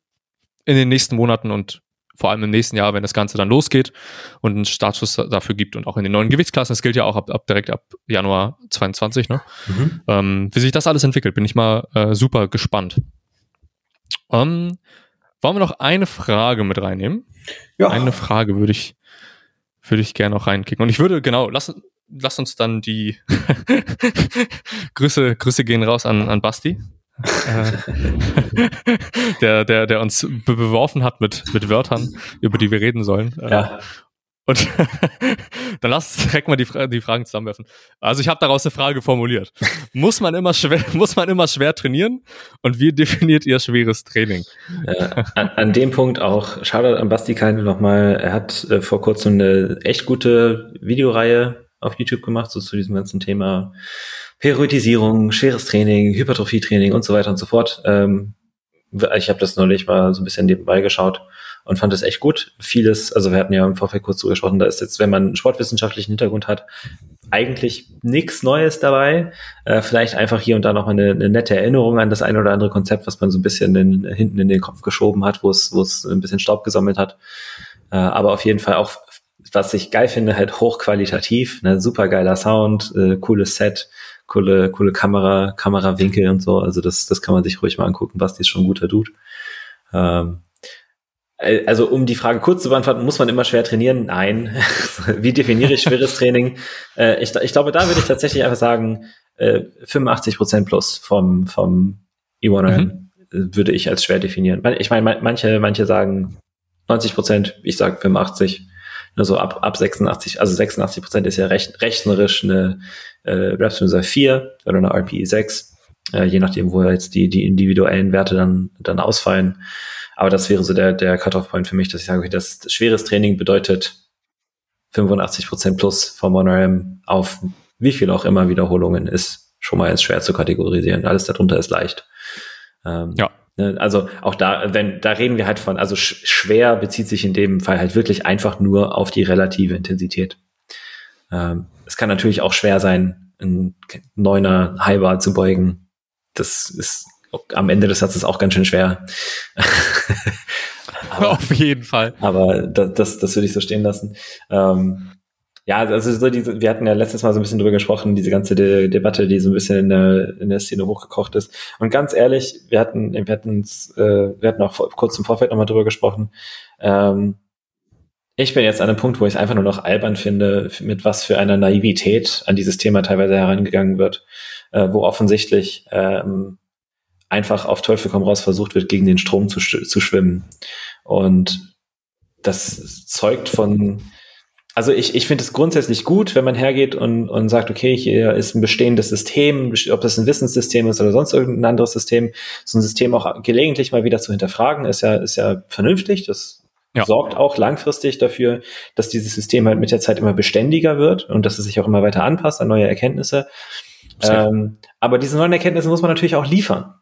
in den nächsten Monaten und vor allem im nächsten Jahr, wenn das Ganze dann losgeht und einen Status dafür gibt und auch in den neuen Gewichtsklassen, das gilt ja auch ab, ab direkt ab Januar 22, ne? Mhm. Ähm, wie sich das alles entwickelt, bin ich mal äh, super gespannt. Ähm, wollen wir noch eine Frage mit reinnehmen? Ja. Eine Frage würde ich, würde ich gerne noch reinkicken. Und ich würde, genau, lass, lass uns dann die Grüße, Grüße gehen raus an, an Basti. Äh, der, der, der uns be beworfen hat mit, mit Wörtern, über die wir reden sollen. Äh, ja. Und dann lass uns direkt mal die, die Fragen zusammenwerfen. Also ich habe daraus eine Frage formuliert. Muss man immer schwer, muss man immer schwer trainieren? Und wie definiert ihr schweres Training? Äh, an, an, dem Punkt auch, Shoutout an Basti Keine nochmal. Er hat äh, vor kurzem eine echt gute Videoreihe auf YouTube gemacht, so zu diesem ganzen Thema Periodisierung, schweres Training, Hypertrophietraining und so weiter und so fort. Ähm, ich habe das neulich mal so ein bisschen nebenbei geschaut und fand es echt gut. Vieles, also wir hatten ja im Vorfeld kurz drüber gesprochen, da ist jetzt, wenn man einen sportwissenschaftlichen Hintergrund hat, eigentlich nichts Neues dabei. Äh, vielleicht einfach hier und da noch mal eine, eine, nette Erinnerung an das eine oder andere Konzept, was man so ein bisschen in, hinten in den Kopf geschoben hat, wo es, wo es ein bisschen Staub gesammelt hat. Äh, aber auf jeden Fall auch, was ich geil finde, halt hochqualitativ, ne, super geiler Sound, äh, cooles Set, coole, coole Kamera, Kamerawinkel und so. Also das, das kann man sich ruhig mal angucken. Basti ist schon ein guter Dude. Ähm, äh, also um die Frage kurz zu beantworten, muss man immer schwer trainieren? Nein. Wie definiere ich schweres Training? Äh, ich, ich glaube, da würde ich tatsächlich einfach sagen, äh, 85 Prozent plus vom, vom E1 mhm. würde ich als schwer definieren. Ich meine, manche, manche sagen 90 Prozent, ich sage 85 also ab, ab 86, also 86 Prozent ist ja recht, rechnerisch eine äh, Reps 4 oder eine RPE 6, äh, je nachdem, wo jetzt die, die individuellen Werte dann, dann ausfallen. Aber das wäre so der, der Cut-off-Point für mich, dass ich sage, okay, das schweres Training bedeutet 85 Prozent plus vom 1RM auf wie viel auch immer Wiederholungen ist schon mal als schwer zu kategorisieren. Alles darunter ist leicht. Ähm, ja. Ne, also auch da, wenn, da reden wir halt von, also schwer bezieht sich in dem Fall halt wirklich einfach nur auf die relative Intensität. Ähm, es kann natürlich auch schwer sein, ein neuner Highbar zu beugen. Das ist am Ende des Satzes auch ganz schön schwer. aber, auf jeden Fall. Aber das, das, das würde ich so stehen lassen. Ähm, ja, also so diese, wir hatten ja letztes Mal so ein bisschen drüber gesprochen, diese ganze De Debatte, die so ein bisschen in der, in der Szene hochgekocht ist. Und ganz ehrlich, wir hatten, wir hatten, äh, wir hatten auch vor, kurz im Vorfeld nochmal drüber gesprochen. Ähm, ich bin jetzt an einem Punkt, wo ich es einfach nur noch albern finde, mit was für einer Naivität an dieses Thema teilweise herangegangen wird, äh, wo offensichtlich ähm, einfach auf Teufel komm raus versucht wird, gegen den Strom zu, zu schwimmen. Und das zeugt von also ich, ich finde es grundsätzlich gut, wenn man hergeht und, und sagt, okay, hier ist ein bestehendes System, ob das ein Wissenssystem ist oder sonst irgendein anderes System, so ein System auch gelegentlich mal wieder zu hinterfragen, ist ja, ist ja vernünftig, das ja. sorgt auch langfristig dafür, dass dieses System halt mit der Zeit immer beständiger wird und dass es sich auch immer weiter anpasst an neue Erkenntnisse. Ähm, aber diese neuen Erkenntnisse muss man natürlich auch liefern.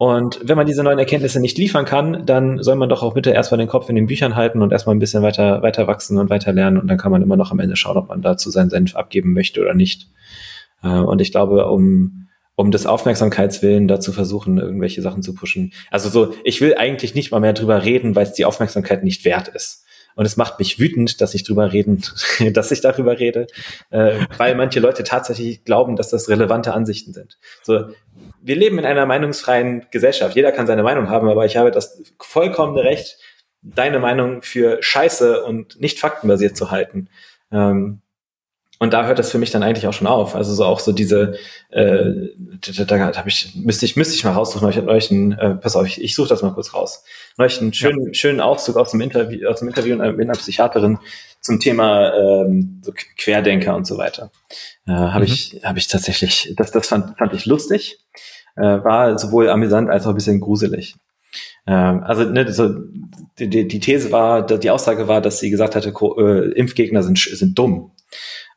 Und wenn man diese neuen Erkenntnisse nicht liefern kann, dann soll man doch auch bitte erstmal den Kopf in den Büchern halten und erstmal ein bisschen weiter, weiter wachsen und weiter lernen. Und dann kann man immer noch am Ende schauen, ob man dazu seinen Senf abgeben möchte oder nicht. Äh, und ich glaube, um, um des Aufmerksamkeitswillen dazu versuchen, irgendwelche Sachen zu pushen. Also so, ich will eigentlich nicht mal mehr drüber reden, weil es die Aufmerksamkeit nicht wert ist. Und es macht mich wütend, dass ich drüber reden, dass ich darüber rede, äh, weil manche Leute tatsächlich glauben, dass das relevante Ansichten sind. So, wir leben in einer meinungsfreien Gesellschaft. Jeder kann seine Meinung haben, aber ich habe das vollkommene Recht, deine Meinung für Scheiße und nicht faktenbasiert zu halten. Ähm, und da hört das für mich dann eigentlich auch schon auf. Also so auch so diese, äh, da, da habe ich, müsste ich, müsste ich mal raussuchen. Ich euch einen, äh, pass auf, ich, ich suche das mal kurz raus. Neulich einen schönen, ja. schönen Auszug aus dem Interview, aus dem Interview mit einer Psychiaterin zum Thema ähm, so Querdenker und so weiter. Äh, habe mhm. ich, habe ich tatsächlich, das, das fand, fand ich lustig. Äh, war sowohl amüsant als auch ein bisschen gruselig. Ähm, also ne, so, die, die These war, die Aussage war, dass sie gesagt hatte, äh, Impfgegner sind, sind dumm.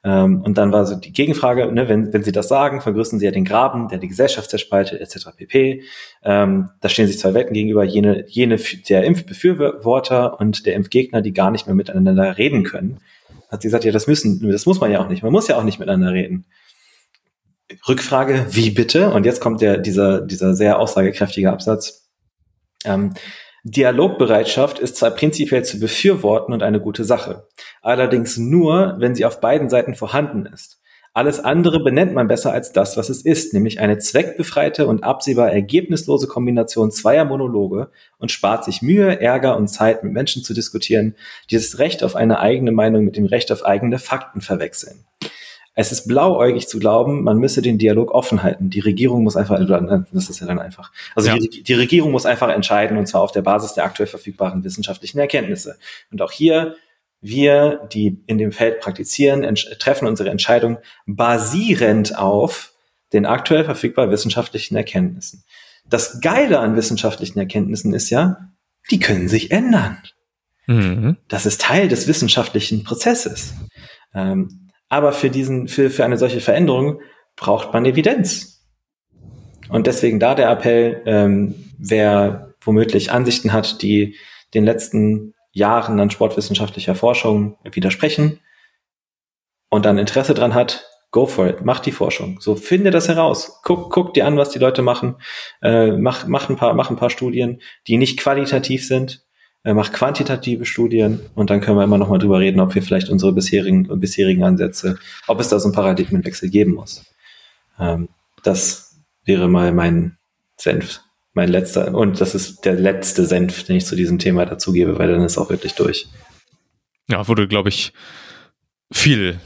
Ähm, und dann war so die Gegenfrage, ne, wenn, wenn Sie das sagen, vergrößern Sie ja den Graben, der die Gesellschaft zerspaltet, etc. pp. Ähm, da stehen sich zwei Welten gegenüber, jene, jene der Impfbefürworter und der Impfgegner, die gar nicht mehr miteinander reden können. Hat sie gesagt, ja, das müssen, das muss man ja auch nicht. Man muss ja auch nicht miteinander reden. Rückfrage, wie bitte? Und jetzt kommt der, dieser, dieser sehr aussagekräftige Absatz. Ähm, Dialogbereitschaft ist zwar prinzipiell zu befürworten und eine gute Sache, allerdings nur, wenn sie auf beiden Seiten vorhanden ist. Alles andere benennt man besser als das, was es ist, nämlich eine zweckbefreite und absehbar ergebnislose Kombination zweier Monologe und spart sich Mühe, Ärger und Zeit, mit Menschen zu diskutieren, die das Recht auf eine eigene Meinung mit dem Recht auf eigene Fakten verwechseln. Es ist blauäugig zu glauben, man müsse den Dialog offen halten. Die Regierung muss einfach, das ist ja dann einfach. Also ja. die, die Regierung muss einfach entscheiden und zwar auf der Basis der aktuell verfügbaren wissenschaftlichen Erkenntnisse. Und auch hier wir, die in dem Feld praktizieren, treffen unsere Entscheidung basierend auf den aktuell verfügbar wissenschaftlichen Erkenntnissen. Das Geile an wissenschaftlichen Erkenntnissen ist ja, die können sich ändern. Mhm. Das ist Teil des wissenschaftlichen Prozesses. Ähm, aber für diesen, für, für eine solche Veränderung braucht man Evidenz. Und deswegen da der Appell, ähm, wer womöglich Ansichten hat, die den letzten Jahren an sportwissenschaftlicher Forschung widersprechen und dann Interesse dran hat, go for it, mach die Forschung. So finde das heraus. Guck, guck dir an, was die Leute machen. Äh, mach, mach, ein paar, mach ein paar Studien, die nicht qualitativ sind, äh, macht quantitative Studien und dann können wir immer noch mal drüber reden, ob wir vielleicht unsere bisherigen, bisherigen Ansätze, ob es da so einen Paradigmenwechsel geben muss. Ähm, das wäre mal mein Senf, mein letzter, und das ist der letzte Senf, den ich zu diesem Thema dazugebe, weil dann ist auch wirklich durch. Ja, wurde, glaube ich, viel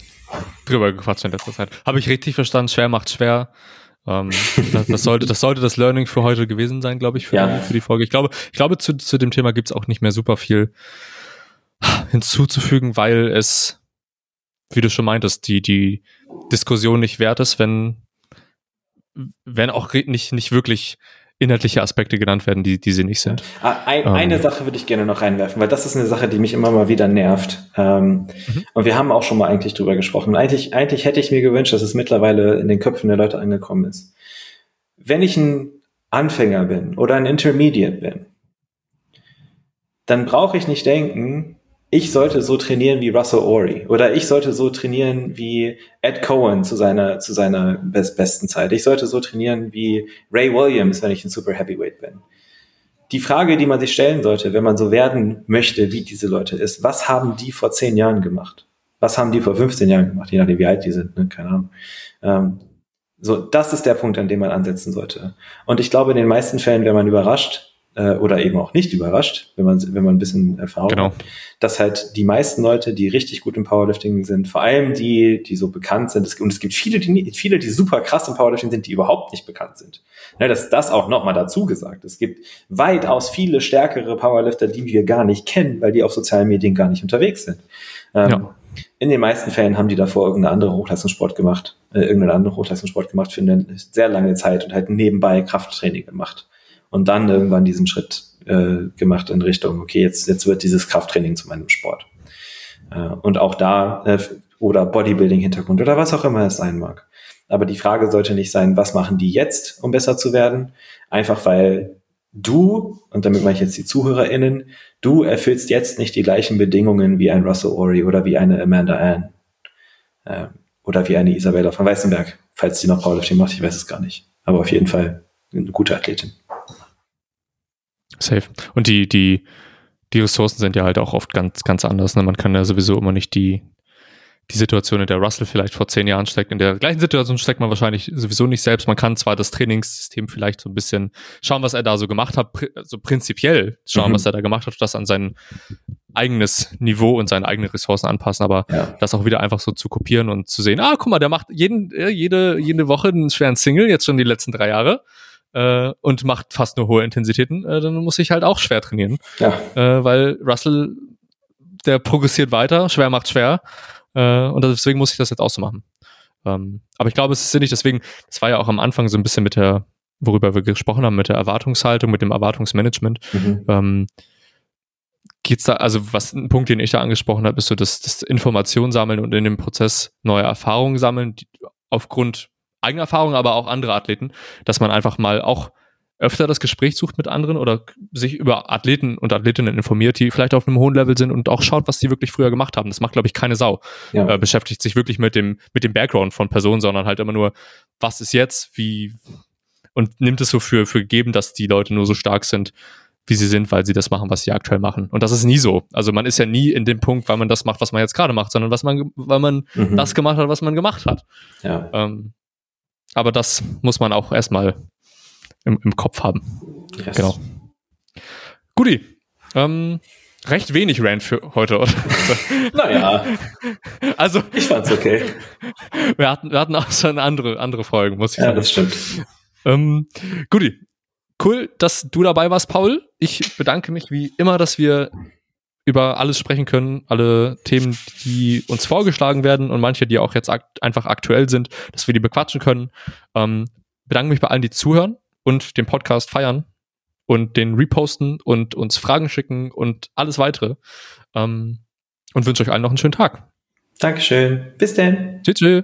drüber gequatscht in letzter Zeit. Habe ich richtig verstanden, schwer macht schwer. Ähm, das, das, sollte, das sollte das Learning für heute gewesen sein, glaube ich, für, ja. für die Folge. Ich glaube, ich glaube, zu, zu dem Thema gibt es auch nicht mehr super viel hinzuzufügen, weil es, wie du schon meintest, die, die Diskussion nicht wert ist, wenn, wenn auch nicht, nicht wirklich inhaltliche Aspekte genannt werden, die, die sie nicht sind. Ah, ein, ähm. Eine Sache würde ich gerne noch reinwerfen, weil das ist eine Sache, die mich immer mal wieder nervt. Ähm, mhm. Und wir haben auch schon mal eigentlich drüber gesprochen. eigentlich, eigentlich hätte ich mir gewünscht, dass es mittlerweile in den Köpfen der Leute angekommen ist. Wenn ich ein Anfänger bin oder ein Intermediate bin, dann brauche ich nicht denken, ich sollte so trainieren wie Russell Ori oder ich sollte so trainieren wie Ed Cohen zu seiner, zu seiner best besten Zeit. Ich sollte so trainieren wie Ray Williams, wenn ich ein Super Heavyweight bin. Die Frage, die man sich stellen sollte, wenn man so werden möchte wie diese Leute, ist, was haben die vor zehn Jahren gemacht? Was haben die vor 15 Jahren gemacht? Je nachdem, wie alt die sind, ne? keine Ahnung. Ähm, so, das ist der Punkt, an dem man ansetzen sollte. Und ich glaube, in den meisten Fällen wäre man überrascht, äh, oder eben auch nicht überrascht, wenn man, wenn man ein bisschen Erfahrung genau. hat, dass halt die meisten Leute, die richtig gut im Powerlifting sind, vor allem die, die so bekannt sind, und es gibt viele, die, viele, die super krass im Powerlifting sind, die überhaupt nicht bekannt sind. Ne, das, das auch nochmal dazu gesagt. Es gibt weitaus viele stärkere Powerlifter, die wir gar nicht kennen, weil die auf sozialen Medien gar nicht unterwegs sind. Ähm, ja. In den meisten Fällen haben die davor irgendeine andere Hochleistungssport gemacht, äh, irgendeinen anderen Hochleistungssport gemacht für eine sehr lange Zeit und halt nebenbei Krafttraining gemacht und dann irgendwann diesen Schritt äh, gemacht in Richtung, okay, jetzt, jetzt wird dieses Krafttraining zu meinem Sport. Äh, und auch da, äh, oder Bodybuilding-Hintergrund oder was auch immer es sein mag. Aber die Frage sollte nicht sein, was machen die jetzt, um besser zu werden? Einfach weil du, und damit meine ich jetzt die ZuhörerInnen, du erfüllst jetzt nicht die gleichen Bedingungen wie ein Russell Ori oder wie eine Amanda Ann. Äh, oder wie eine Isabella von Weißenberg, falls die noch Powerlifting macht, ich weiß es gar nicht. Aber auf jeden Fall eine gute Athletin. Safe. Und die, die, die Ressourcen sind ja halt auch oft ganz, ganz anders. Ne? Man kann ja sowieso immer nicht die, die Situation, in der Russell vielleicht vor zehn Jahren steckt, in der gleichen Situation steckt man wahrscheinlich sowieso nicht selbst. Man kann zwar das Trainingssystem vielleicht so ein bisschen schauen, was er da so gemacht hat, so also prinzipiell schauen, mhm. was er da gemacht hat, das an sein eigenes Niveau und seine eigenen Ressourcen anpassen, aber ja. das auch wieder einfach so zu kopieren und zu sehen, ah, guck mal, der macht jeden, jede, jede Woche einen schweren Single, jetzt schon die letzten drei Jahre äh, und macht fast nur hohe Intensitäten, äh, dann muss ich halt auch schwer trainieren. Ja. Äh, weil Russell, der progressiert weiter, schwer macht schwer. Äh, und deswegen muss ich das jetzt auch so machen. Ähm, aber ich glaube, es ist sinnig, deswegen, das war ja auch am Anfang so ein bisschen mit der, worüber wir gesprochen haben, mit der Erwartungshaltung, mit dem Erwartungsmanagement. Mhm. Ähm, geht's da, also was ein Punkt, den ich da angesprochen habe, ist so das, das Information sammeln und in dem Prozess neue Erfahrungen sammeln, die, aufgrund eigener Erfahrungen, aber auch andere Athleten, dass man einfach mal auch öfter das Gespräch sucht mit anderen oder sich über Athleten und Athletinnen informiert, die vielleicht auf einem hohen Level sind und auch schaut, was die wirklich früher gemacht haben. Das macht, glaube ich, keine Sau. Ja. Äh, beschäftigt sich wirklich mit dem, mit dem Background von Personen, sondern halt immer nur, was ist jetzt, wie, und nimmt es so für, für gegeben, dass die Leute nur so stark sind, wie sie sind, weil sie das machen, was sie aktuell machen. Und das ist nie so. Also man ist ja nie in dem Punkt, weil man das macht, was man jetzt gerade macht, sondern was man, weil man mhm. das gemacht hat, was man gemacht hat. Ja. Ähm, aber das muss man auch erstmal im, im Kopf haben. Yes. Genau. Guti. Ähm, recht wenig Rant für heute, oder? naja. Also. Ich fand's okay. Wir hatten, wir hatten auch schon andere, andere Folgen, muss ich ja, sagen. Ja, das stimmt. Ähm, Guti. Cool, dass du dabei warst, Paul. Ich bedanke mich wie immer, dass wir über alles sprechen können, alle Themen, die uns vorgeschlagen werden und manche, die auch jetzt akt einfach aktuell sind, dass wir die bequatschen können. Ähm, bedanke mich bei allen, die zuhören und den Podcast feiern und den reposten und uns Fragen schicken und alles weitere. Ähm, und wünsche euch allen noch einen schönen Tag. Dankeschön. Bis dann. Tschüss. tschüss.